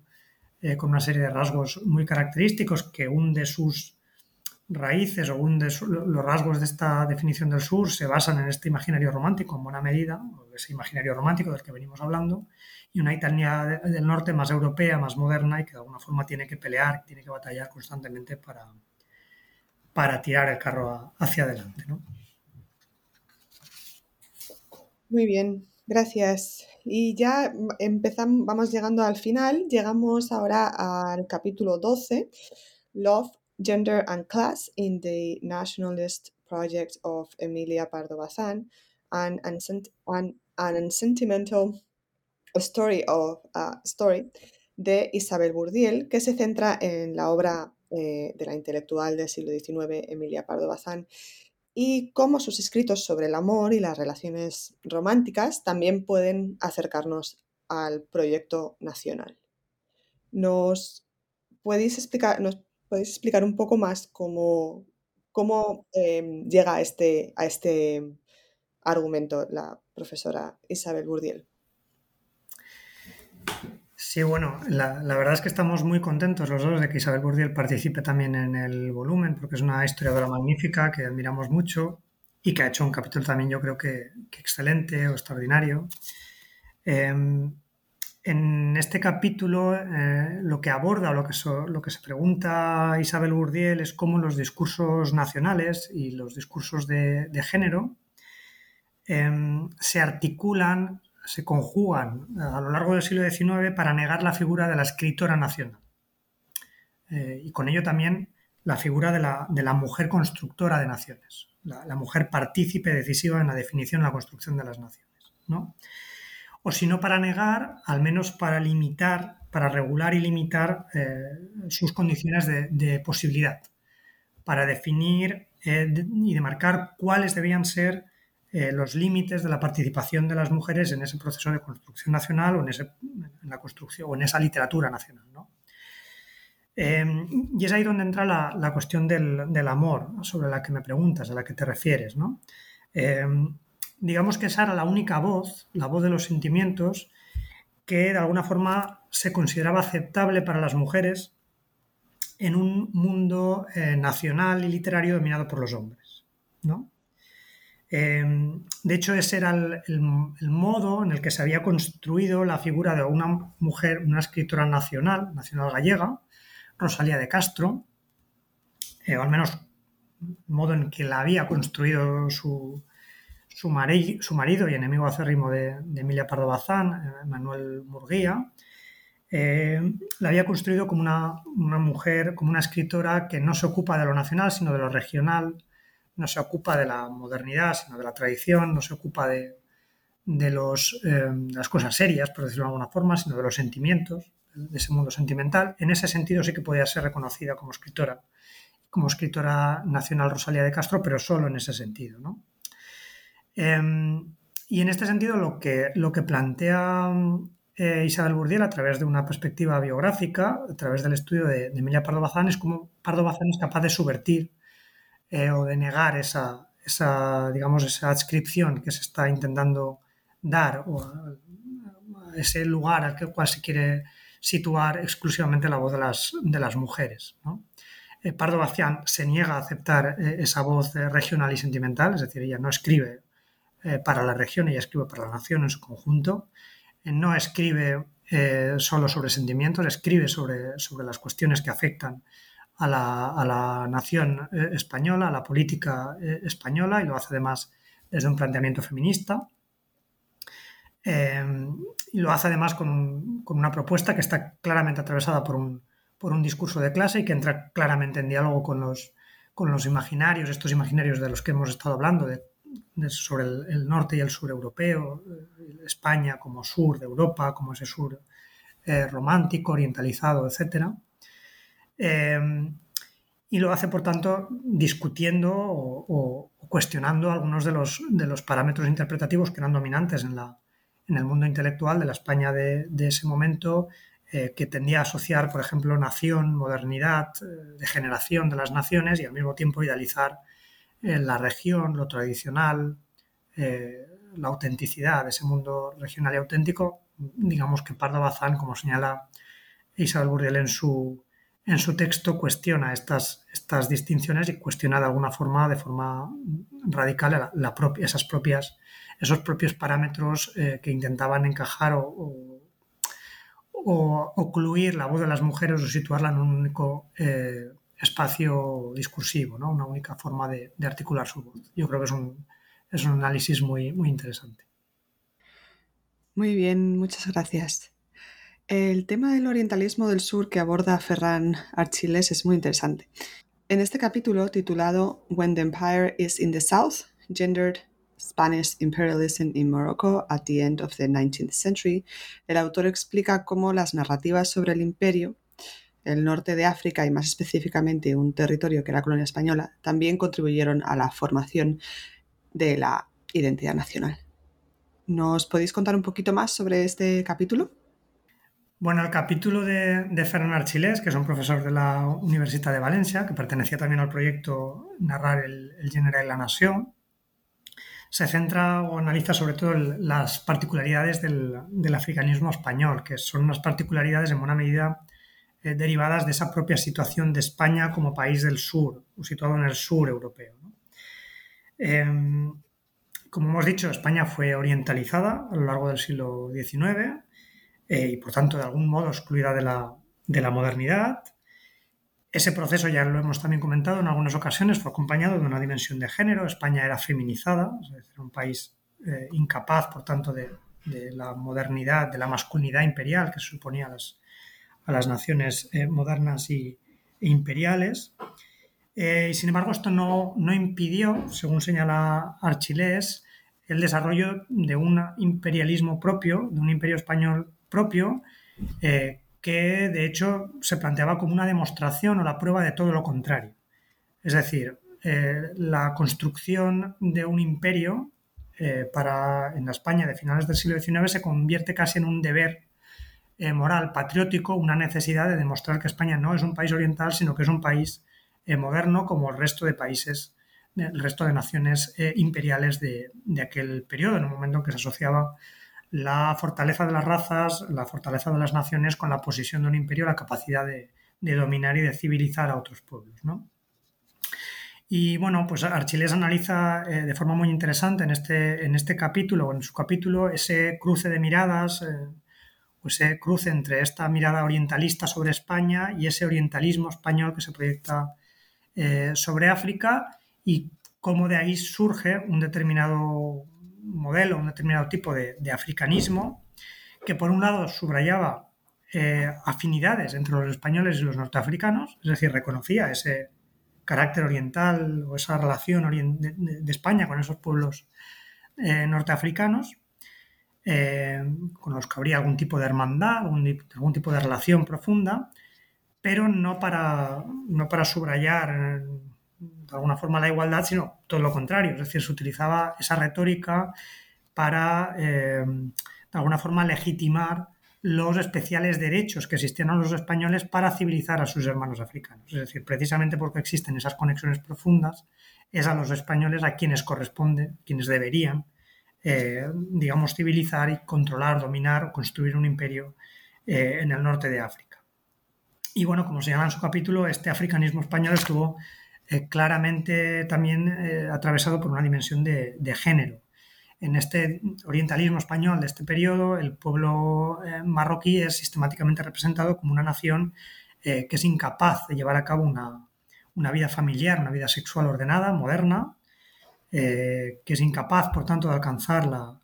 [SPEAKER 3] eh, con una serie de rasgos muy característicos que hunde sus raíces o los rasgos de esta definición del sur se basan en este imaginario romántico en buena medida, ese imaginario romántico del que venimos hablando, y una Italia del norte más europea, más moderna y que de alguna forma tiene que pelear, tiene que batallar constantemente para, para tirar el carro hacia adelante.
[SPEAKER 1] Muy bien, gracias. Y ya empezamos, vamos llegando al final, llegamos ahora al capítulo 12, Love Gender and Class in the Nationalist Project of Emilia Pardo Bazán, and, and, Sentimental Story of uh, Story de Isabel Bourdiel, que se centra en la obra eh, de la intelectual del siglo XIX Emilia Pardo Bazán y cómo sus escritos sobre el amor y las relaciones románticas también pueden acercarnos al proyecto nacional. ¿Nos podéis explicar, nos podéis explicar un poco más cómo, em, llega a este, a este argumento la profesora Isabel Burdiel?
[SPEAKER 3] Sí, bueno, la, verdad es que estamos muy contentos los dos de que Isabel Burdiel participe también en el volumen, porque es una historiadora magnífica que admiramos mucho y que ha hecho un capítulo también yo creo que, excelente o extraordinario. Em, en este capítulo eh, lo que aborda lo que, lo que se pregunta Isabel Burdiel es cómo los discursos nacionales y los discursos de, género em, se articulan se conjugan a lo largo del siglo XIX para negar la figura de la escritora nacional. Eh, y con ello también la figura de la, mujer constructora de naciones, la, mujer partícipe decisiva en la definición y la construcción de las naciones. O si no para negar, al menos para limitar, para regular y limitar eh, sus condiciones de, posibilidad, para definir eh, y demarcar cuáles debían ser eh, los límites de la participación de las mujeres en ese proceso de construcción nacional o en, esa literatura nacional. Em, y es ahí donde entra la, cuestión del, amor, sobre la que me preguntas, a la que te refieres. Em, digamos que esa era la única voz, la voz de los sentimientos, que de alguna forma se consideraba aceptable para las mujeres en un mundo eh, nacional y literario dominado por los hombres. ¿no? Em, de hecho, ese era el, modo en el que se había construido la figura de una mujer, una escritora nacional, nacional gallega, Rosalía de Castro, eh, o al menos el modo en que la había construido su, su, marido y enemigo acérrimo de, Emilia Pardo Bazán, eh, Manuel Murguía, eh, la había construido como una, una, mujer, como una escritora que no se ocupa de lo nacional, sino de lo regional, no se ocupa de la modernidad, sino de la tradición, no se ocupa de, los, eh, las cosas serias, por decirlo de alguna forma, sino de los sentimientos, de ese mundo sentimental. En ese sentido sí que podía ser reconocida como escritora, como escritora nacional Rosalía de Castro, pero solo en ese sentido. Em, y en este sentido lo que, lo que plantea eh, Isabel Burdiel a través de una perspectiva biográfica, a través del estudio de, de Emilia Pardo Bazán, es cómo Pardo Bazán es capaz de subvertir eh, o de negar esa, esa, digamos, esa adscripción que se está intentando dar o ese lugar al cual se quiere situar exclusivamente la voz de las, de las mujeres. Eh, Pardo Bacián se niega a aceptar eh, esa voz regional y sentimental, es decir, ella no escribe para la región, ella escribe para la nación en su conjunto, no escribe solo sobre sentimientos, escribe sobre, sobre las cuestiones que afectan a la, nación eh, española, a la política eh, española, y lo hace además desde un planteamiento feminista. Eh, y lo hace además con, una propuesta que está claramente atravesada por un, por un, discurso de clase y que entra claramente en diálogo con los, con los imaginarios, estos imaginarios de los que hemos estado hablando, sobre el, norte y el sur europeo, España como sur de Europa, como ese sur romántico, orientalizado, etcétera. Em, y lo hace, por tanto, discutiendo o, cuestionando algunos de los, de los, parámetros interpretativos que eran dominantes en, la, en el mundo intelectual de la España de, ese momento, eh, que tendía a asociar, por ejemplo, nación, modernidad, eh, degeneración de las naciones y al mismo tiempo idealizar eh, la región, lo tradicional, la autenticidad de ese mundo regional y auténtico. Digamos que Pardo Bazán, como señala Isabel Burriel en su, en su texto cuestiona estas, estas distinciones y cuestiona de alguna forma, de forma radical, esas propias, esos propios parámetros eh, que intentaban encajar o, ocluir la voz de las mujeres o situarla en un único eh, espacio discursivo, ¿no? una única forma de, articular su voz. Yo creo que es un, es un análisis muy, muy interesante.
[SPEAKER 1] Muy bien, muchas gracias. El tema del orientalismo del sur que aborda Ferran Archiles es muy interesante. En este capítulo titulado When the Empire is in the South, Gendered Spanish Imperialism in Morocco at the End of the 19th Century, el autor explica cómo las narrativas sobre el imperio el norte de África y más específicamente un territorio que era colonia española, también contribuyeron a la formación de la identidad nacional. ¿Nos podéis contar un poquito más sobre este capítulo?
[SPEAKER 3] Bueno, el capítulo de, de Fernand Archilés, que es un profesor de la Universidad de Valencia, que pertenecía también al proyecto Narrar el, el Género y la Nación, se centra o analiza sobre todo las particularidades del, africanismo español, que son unas particularidades en buena medida eh, derivadas de esa propia situación de España como país del sur, o situado en el sur europeo. Eh, como hemos dicho, España fue orientalizada a lo largo del siglo XIX eh, y por tanto de algún modo excluida de la, de la modernidad. Ese proceso, ya lo hemos también comentado en algunas ocasiones, fue acompañado de una dimensión de género. España era feminizada, es decir, un país eh, incapaz, por tanto, de, de, la modernidad, de la masculinidad imperial que se suponía a las, a las naciones eh, modernas y, e imperiales. Y sin embargo, esto no, no, impidió, según señala Archilés, el desarrollo de un imperialismo propio, de un imperio español propio, eh, que de hecho se planteaba como una demostración o la prueba de todo lo contrario. Es decir, eh, la construcción de un imperio eh, para, en la España de finales del siglo XIX se convierte casi en un deber moral, patriótico, una necesidad de demostrar que España no es un país oriental, sino que es un país moderno como el resto de países, el resto de naciones imperiales de, de, aquel periodo, en un momento en que se asociaba la fortaleza de las razas, la fortaleza de las naciones con la posición de un imperio, la capacidad de, de dominar y de civilizar a otros pueblos. ¿no? Y bueno, pues Archilés analiza eh, de forma muy interesante en este, en este capítulo, en su capítulo, ese cruce de miradas, eh, ese cruce entre esta mirada orientalista sobre España y ese orientalismo español que se proyecta eh, sobre África y cómo de ahí surge un determinado modelo, un determinado tipo de, africanismo que por un lado subrayaba eh, afinidades entre los españoles y los norteafricanos, es decir, reconocía ese carácter oriental o esa relación de, de España con esos pueblos eh, norteafricanos, eh, con los que habría algún tipo de hermandad, algún, algún, tipo de relación profunda, pero no para, no para subrayar de alguna forma la igualdad, sino todo lo contrario, es decir, se utilizaba esa retórica para eh, de alguna forma legitimar los especiales derechos que existían a los españoles para civilizar a sus hermanos africanos. Es decir, precisamente porque existen esas conexiones profundas, es a los españoles a quienes corresponde, quienes deberían eh, digamos, civilizar y controlar, dominar o construir un imperio eh, en el norte de África. Y bueno, como se llama en su capítulo, este africanismo español estuvo eh, claramente también eh, atravesado por una dimensión de, género. En este orientalismo español de este periodo, el pueblo eh, marroquí es sistemáticamente representado como una nación que es incapaz de llevar a cabo una, una vida familiar, una vida sexual ordenada, moderna, que es incapaz, por tanto, de alcanzar la,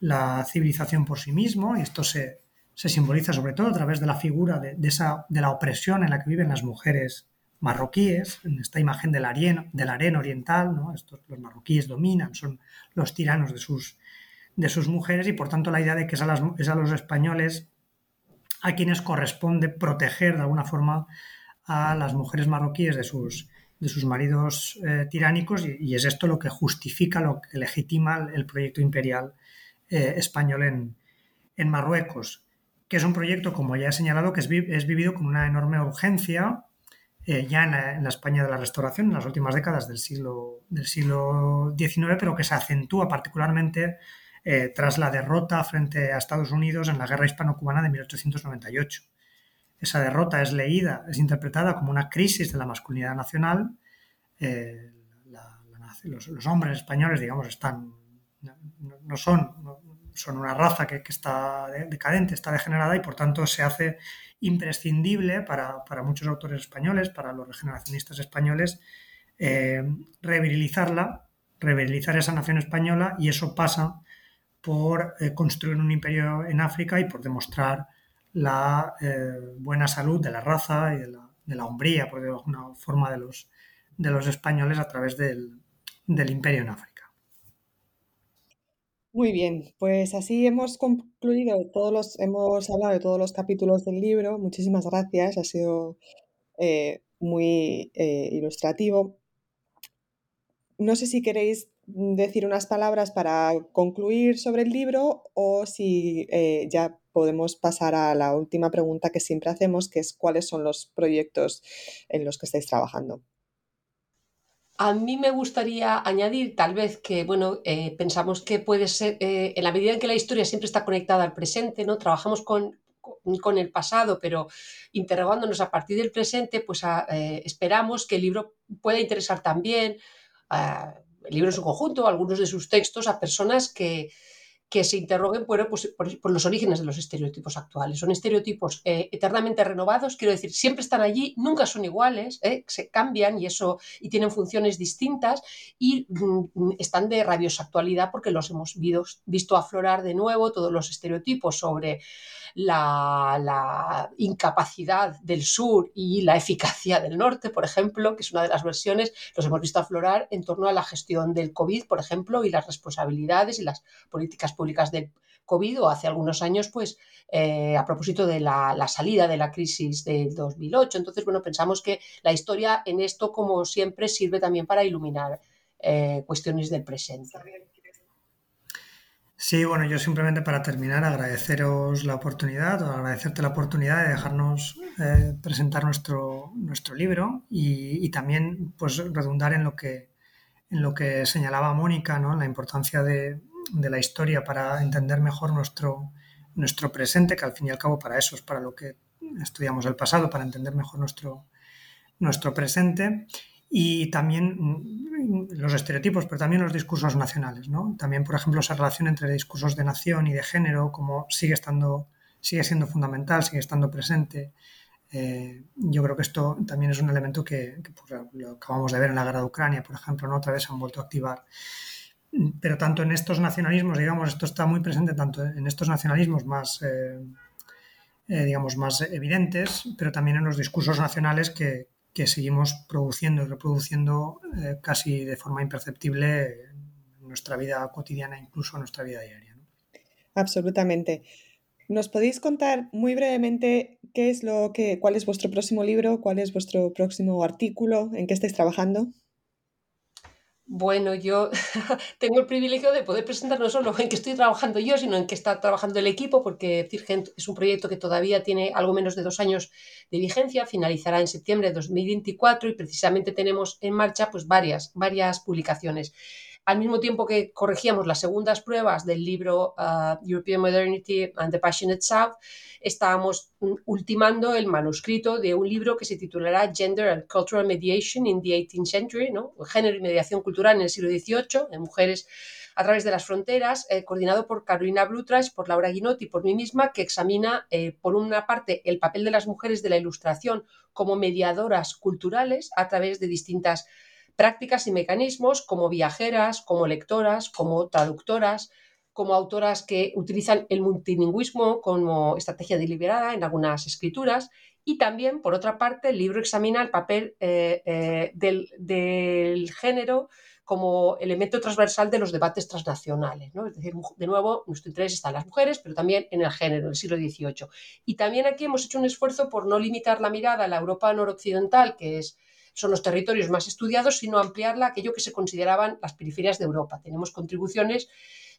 [SPEAKER 3] la, civilización por sí mismo, y esto se, se, simboliza sobre todo a través de la figura de, de, esa, de la opresión en la que viven las mujeres marroquíes, en esta imagen del harén, del harén oriental, ¿no? Estos, los marroquíes dominan, son los tiranos de sus, de sus mujeres, y por tanto la idea de que es a, es a los españoles a quienes corresponde proteger de alguna forma a las mujeres marroquíes de sus, de sus maridos eh, tiránicos y, es esto lo que justifica, lo que legitima el, proyecto imperial eh, español en, en, Marruecos, que es un proyecto, como ya he señalado, que es, es vivido con una enorme urgencia eh, ya en la, en la, España de la Restauración, en las últimas décadas del siglo, del siglo XIX, pero que se acentúa particularmente eh, tras la derrota frente a Estados Unidos en la Guerra Hispano-Cubana de 1898 esa derrota es leída, es interpretada como una crisis de la masculinidad nacional. Eh, la, la, los, los, hombres españoles, digamos, están, no, no son, no, son una raza que, que, está decadente, está degenerada y por tanto se hace imprescindible para, para muchos autores españoles, para los regeneracionistas españoles, eh, revirilizarla, revirilizar esa nación española y eso pasa por eh, construir un imperio en África y por demostrar la eh, buena salud de la raza y de la, de la, hombría, por de alguna forma, de los, de los españoles a través del, del imperio en África.
[SPEAKER 1] Muy bien, pues así hemos concluido todos los, hemos hablado de todos los capítulos del libro. Muchísimas gracias, ha sido eh, muy eh, ilustrativo. No sé si queréis decir unas palabras para concluir sobre el libro o si eh, ya podemos pasar a la última pregunta que siempre hacemos, que es cuáles son los proyectos en los que estáis trabajando.
[SPEAKER 2] A mí me gustaría añadir, tal vez, que bueno, eh, pensamos que puede ser, eh, en la medida en que la historia siempre está conectada al presente, ¿no? Trabajamos con, con, el pasado, pero interrogándonos a partir del presente, pues eh, esperamos que el libro pueda interesar también, el libro en su conjunto, algunos de sus textos, a personas que, que se interroguen pues, por, los orígenes de los estereotipos actuales. Son estereotipos eh, eternamente renovados, quiero decir, siempre están allí, nunca son iguales, eh, se cambian y eso y tienen funciones distintas y mm, están de rabiosa actualidad porque los hemos visto aflorar de nuevo todos los estereotipos sobre la, incapacidad del sur y la eficacia del norte, por ejemplo, que es una de las versiones, los hemos visto aflorar en torno a la gestión del COVID, por ejemplo, y las responsabilidades y las políticas públicas del COVID o hace algunos años, pues, eh, a propósito de la, salida de la crisis del 2008. Entonces, bueno, pensamos que la historia en esto, como siempre, sirve también para iluminar eh, cuestiones del presente.
[SPEAKER 3] Sí, bueno, yo simplemente para terminar agradeceros la oportunidad agradecerte la oportunidad de dejarnos eh, presentar nuestro, nuestro libro y, también pues redundar en lo que, en lo que señalaba Mónica, ¿no? la importancia de, la historia para entender mejor nuestro, nuestro presente, que al fin y al cabo para eso es para lo que estudiamos el pasado, para entender mejor nuestro, nuestro presente y también los estereotipos, pero también los discursos nacionales, ¿no? También, por ejemplo, esa relación entre discursos de nación y de género, como sigue estando, sigue siendo fundamental, sigue estando presente. Eh, yo creo que esto también es un elemento que, pues, lo acabamos de ver en la guerra de Ucrania, por ejemplo, ¿no? otra vez se han vuelto a activar. Pero tanto en estos nacionalismos, digamos, esto está muy presente tanto en estos nacionalismos más, eh, eh, digamos, más evidentes, pero también en los discursos nacionales que, que seguimos produciendo y reproduciendo eh, casi de forma imperceptible en nuestra vida cotidiana, incluso en nuestra vida diaria.
[SPEAKER 1] Absolutamente. ¿Nos podéis contar muy brevemente qué es lo que, cuál es vuestro próximo libro, cuál es vuestro próximo artículo, en qué estáis trabajando?
[SPEAKER 2] Bueno, yo tengo el privilegio de poder presentar no solo en que estoy trabajando yo, sino en que está trabajando el equipo, porque Cirgent es un proyecto que todavía tiene algo menos de dos años de vigencia, finalizará en septiembre de 2024 y precisamente tenemos en marcha pues varias, varias publicaciones. Al mismo tiempo que corregíamos las segundas pruebas del libro uh, European Modernity and the Passionate South, estábamos ultimando el manuscrito de un libro que se titulará Gender and Cultural Mediation in the 18th Century, ¿no? Género y mediación cultural en el siglo XVIII, en mujeres a través de las fronteras, eh, coordinado por Carolina Blutreich, por Laura Guinotti y por mí misma, que examina, eh, por una parte, el papel de las mujeres de la ilustración como mediadoras culturales a través de distintas prácticas y mecanismos como viajeras, como lectoras, como traductoras, como autoras que utilizan el multilingüismo como estrategia deliberada en algunas escrituras. Y también, por otra parte, el libro examina el papel eh, eh, del, género como elemento transversal de los debates transnacionales. Es decir, de nuevo, nuestro interés está en las mujeres, pero también en el género, en el siglo XVIII. Y también aquí hemos hecho un esfuerzo por no limitar la mirada a la Europa noroccidental, que es son los territorios más estudiados, sino ampliarla a aquello que se consideraban las periferias de Europa. Tenemos contribuciones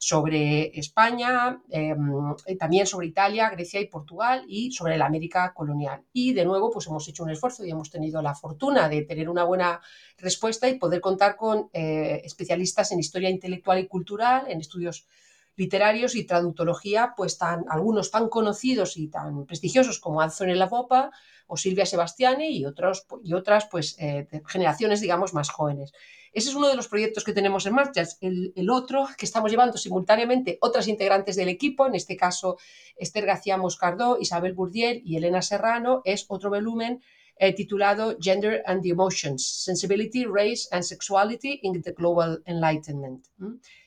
[SPEAKER 2] sobre España, em, también sobre Italia, Grecia y Portugal y sobre la América colonial. Y de nuevo, pues hemos hecho un esfuerzo y hemos tenido la fortuna de tener una buena respuesta y poder contar con eh, especialistas en historia intelectual y cultural, en estudios literarios y traductología, pues tan, algunos tan conocidos y tan prestigiosos como Anthony Lavopa o Silvia Sebastiani y, otros, y otras pues, eh, generaciones, digamos, más jóvenes. Ese es uno de los proyectos que tenemos en marcha. El, el, otro que estamos llevando simultáneamente otras integrantes del equipo, en este caso Esther García Moscardó, Isabel Bourdier y Elena Serrano, es otro volumen eh, titulado Gender and the Emotions, Sensibility, Race and Sexuality in the Global Enlightenment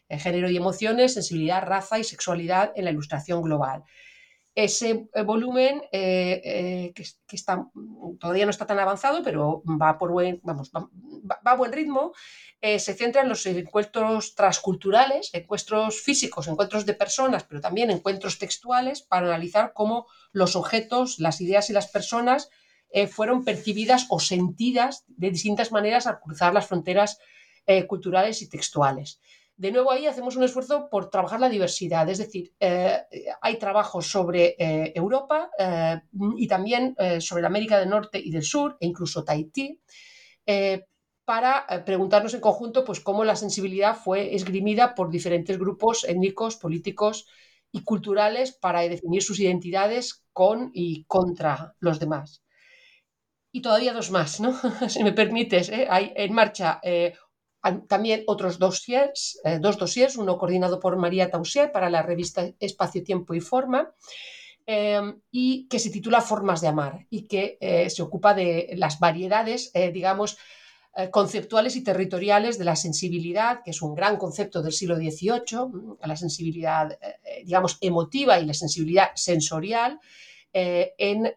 [SPEAKER 2] género y emociones, sensibilidad, raza y sexualidad en la ilustración global. Ese eh, volumen eh, eh, que, está, todavía no está tan avanzado, pero va por buen, vamos, va a buen ritmo, se centra en los encuentros transculturales, encuentros físicos, encuentros de personas, pero también encuentros textuales para analizar cómo los objetos, las ideas y las personas fueron percibidas o sentidas de distintas maneras al cruzar las fronteras culturales y textuales. De nuevo ahí hacemos un esfuerzo por trabajar la diversidad, es decir, hay trabajos sobre Europa y también sobre América del Norte y del Sur e incluso Tahití para eh, preguntarnos en conjunto pues, cómo la sensibilidad fue esgrimida por diferentes grupos étnicos, políticos y culturales para definir sus identidades con y contra los demás. Y todavía dos más, ¿no? si me permites. ¿eh? Hay en marcha eh, también otros dossiers, dos dossiers, uno coordinado por María Tausier para la revista Espacio, Tiempo y Forma, y que se titula Formas de Amar y que se ocupa de las variedades, digamos, eh, conceptuales y territoriales de la sensibilidad, que es un gran concepto del siglo XVIII, mm, la sensibilidad, eh, eh, digamos, emotiva y la sensibilidad sensorial. En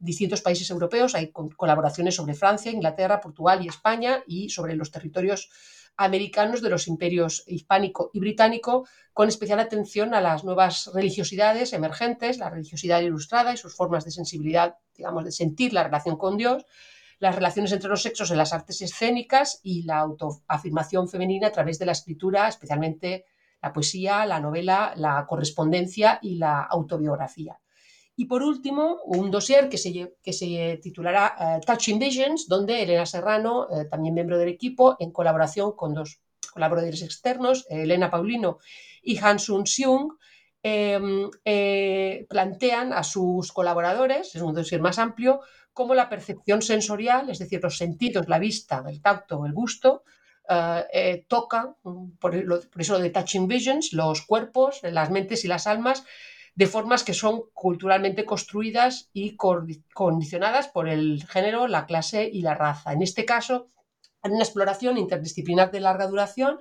[SPEAKER 2] distintos países europeos hay colaboraciones sobre Francia, Inglaterra, Portugal y España y sobre los territorios americanos de los imperios hispánico y británico, con especial atención a las nuevas religiosidades emergentes, la religiosidad ilustrada y sus formas de sensibilidad, digamos, de sentir la relación con Dios, las relaciones entre los sexos en las artes escénicas y la autoafirmación femenina a través de la escritura, especialmente la poesía, la novela, la correspondencia y la autobiografía. Y por último, un dossier que se, que se titulará eh, Touching Visions, donde Elena Serrano, eh, también miembro del equipo, en colaboración con dos colaboradores externos, Elena Paulino y Hansun Seung, em, eh, plantean a sus colaboradores, es un dossier más amplio, cómo la percepción sensorial, es decir, los sentidos, la vista, el tacto, el gusto, eh, eh, toca, mm, por, eso lo de touching visions, los cuerpos, las mentes y las almas, de formas que son culturalmente construidas y condicionadas por el género, la clase y la raza. En este caso, una exploración interdisciplinar de larga duración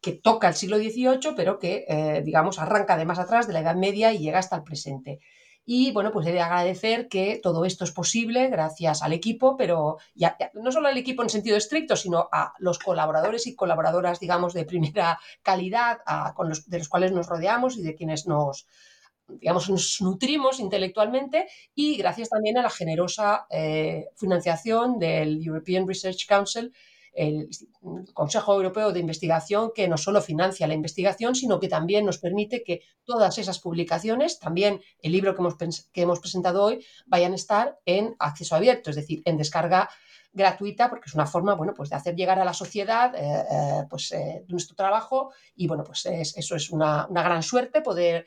[SPEAKER 2] que toca el siglo XVIII, pero que, eh, digamos, arranca de más atrás, de la Edad Media y llega hasta el presente. Y bueno, pues he de agradecer que todo esto es posible gracias al equipo, pero ya, no solo al equipo en sentido estricto, sino a los colaboradores y colaboradoras, digamos, de primera calidad, de los cuales nos rodeamos y de quienes nos, digamos, nos nutrimos intelectualmente y gracias también a la generosa eh, financiación del European Research Council el Consejo Europeo de Investigación que no solo financia la investigación, sino que también nos permite que todas esas publicaciones, también el libro que hemos, que hemos presentado hoy, vayan a estar en acceso abierto, es decir, en descarga gratuita, porque es una forma, bueno, pues de hacer llegar a la sociedad eh, eh, pues, nuestro trabajo y, bueno, pues eso es una, gran suerte poder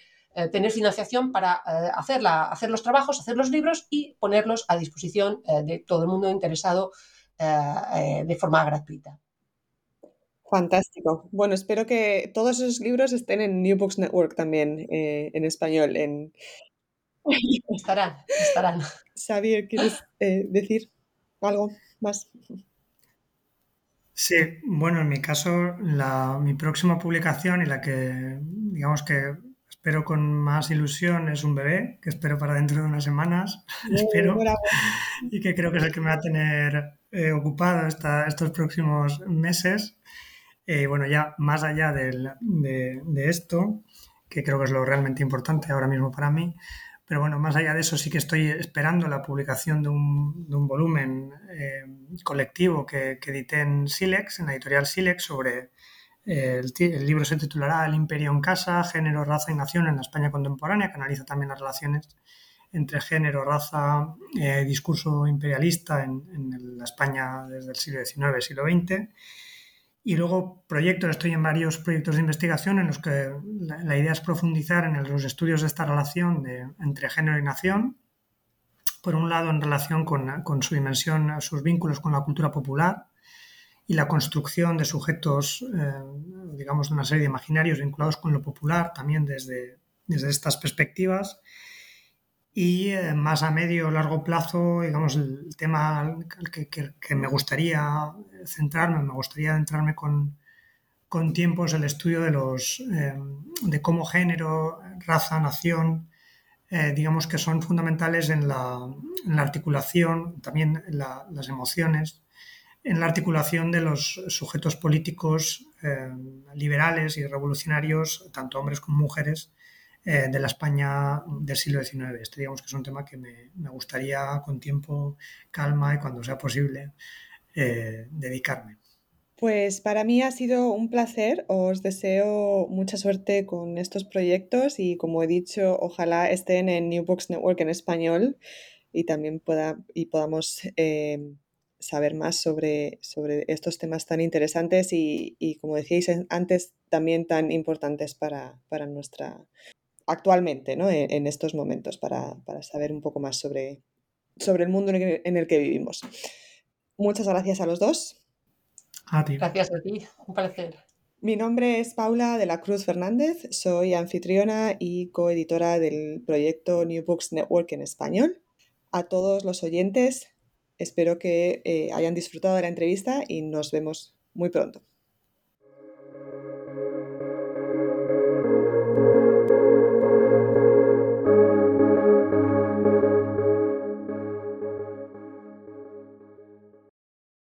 [SPEAKER 2] tener financiación para hacer, hacer los trabajos, hacer los libros y ponerlos a disposición de todo el mundo interesado eh, de forma gratuita.
[SPEAKER 1] Fantástico. Bueno, espero que todos esos libros estén en New Books Network también, eh, en español. En...
[SPEAKER 2] Estarán, estarán.
[SPEAKER 1] Xavier, ¿quieres eh, decir algo más?
[SPEAKER 3] Sí, bueno, en mi caso, mi próxima publicación y la que, digamos que espero con más ilusión es un bebé, que espero para dentro de unas semanas, espero, y que creo que es el que me va a tener eh, ocupado estos próximos meses. Y eh, bueno, ya más allá de, esto, que creo que es lo realmente importante ahora mismo para mí, pero bueno, más allá de eso sí que estoy esperando la publicación de un, volumen eh, colectivo que, edité en Silex, en la editorial Silex, sobre el, libro se titulará El imperio en casa, género, raza y nación en la España contemporánea, que analiza también las relaciones entre género, raza, eh, discurso imperialista en, la España desde el siglo XIX, siglo XX. Y luego proyectos, estoy en varios proyectos de investigación en los que la, idea es profundizar en los estudios de esta relación entre género y nación. Por un lado, en relación con, su dimensión, sus vínculos con la cultura popular y la construcción de sujetos, eh, digamos, de una serie de imaginarios vinculados con lo popular, también desde, desde estas perspectivas. Y eh, más a medio o largo plazo, digamos, el tema que, que, me gustaría centrarme, me gustaría centrarme con, con tiempos el estudio de, los, eh, de cómo género, raza, nación, digamos que son fundamentales en la articulación, también las emociones, en la articulación de los sujetos políticos eh, liberales y revolucionarios, tanto hombres como mujeres, eh, de la España del siglo XIX. Este digamos que es un tema que me, gustaría con tiempo, calma y cuando sea posible eh, dedicarme.
[SPEAKER 1] Pues para mí ha sido un placer. Os deseo mucha suerte con estos proyectos y como he dicho, ojalá estén en New Books Network en español y también pueda, y podamos saber más sobre, sobre estos temas tan interesantes y, como decíais antes, también tan importantes para, para nuestra actualmente, ¿no? en, estos momentos, para, saber un poco más sobre, sobre el mundo en el, que, vivimos. Muchas gracias a los dos.
[SPEAKER 2] Gracias a ti, un placer.
[SPEAKER 1] Mi nombre es Paula de la Cruz Fernández, soy anfitriona y coeditora del proyecto New Books Network en español. A todos los oyentes, espero que eh, hayan disfrutado de la entrevista y nos vemos muy pronto.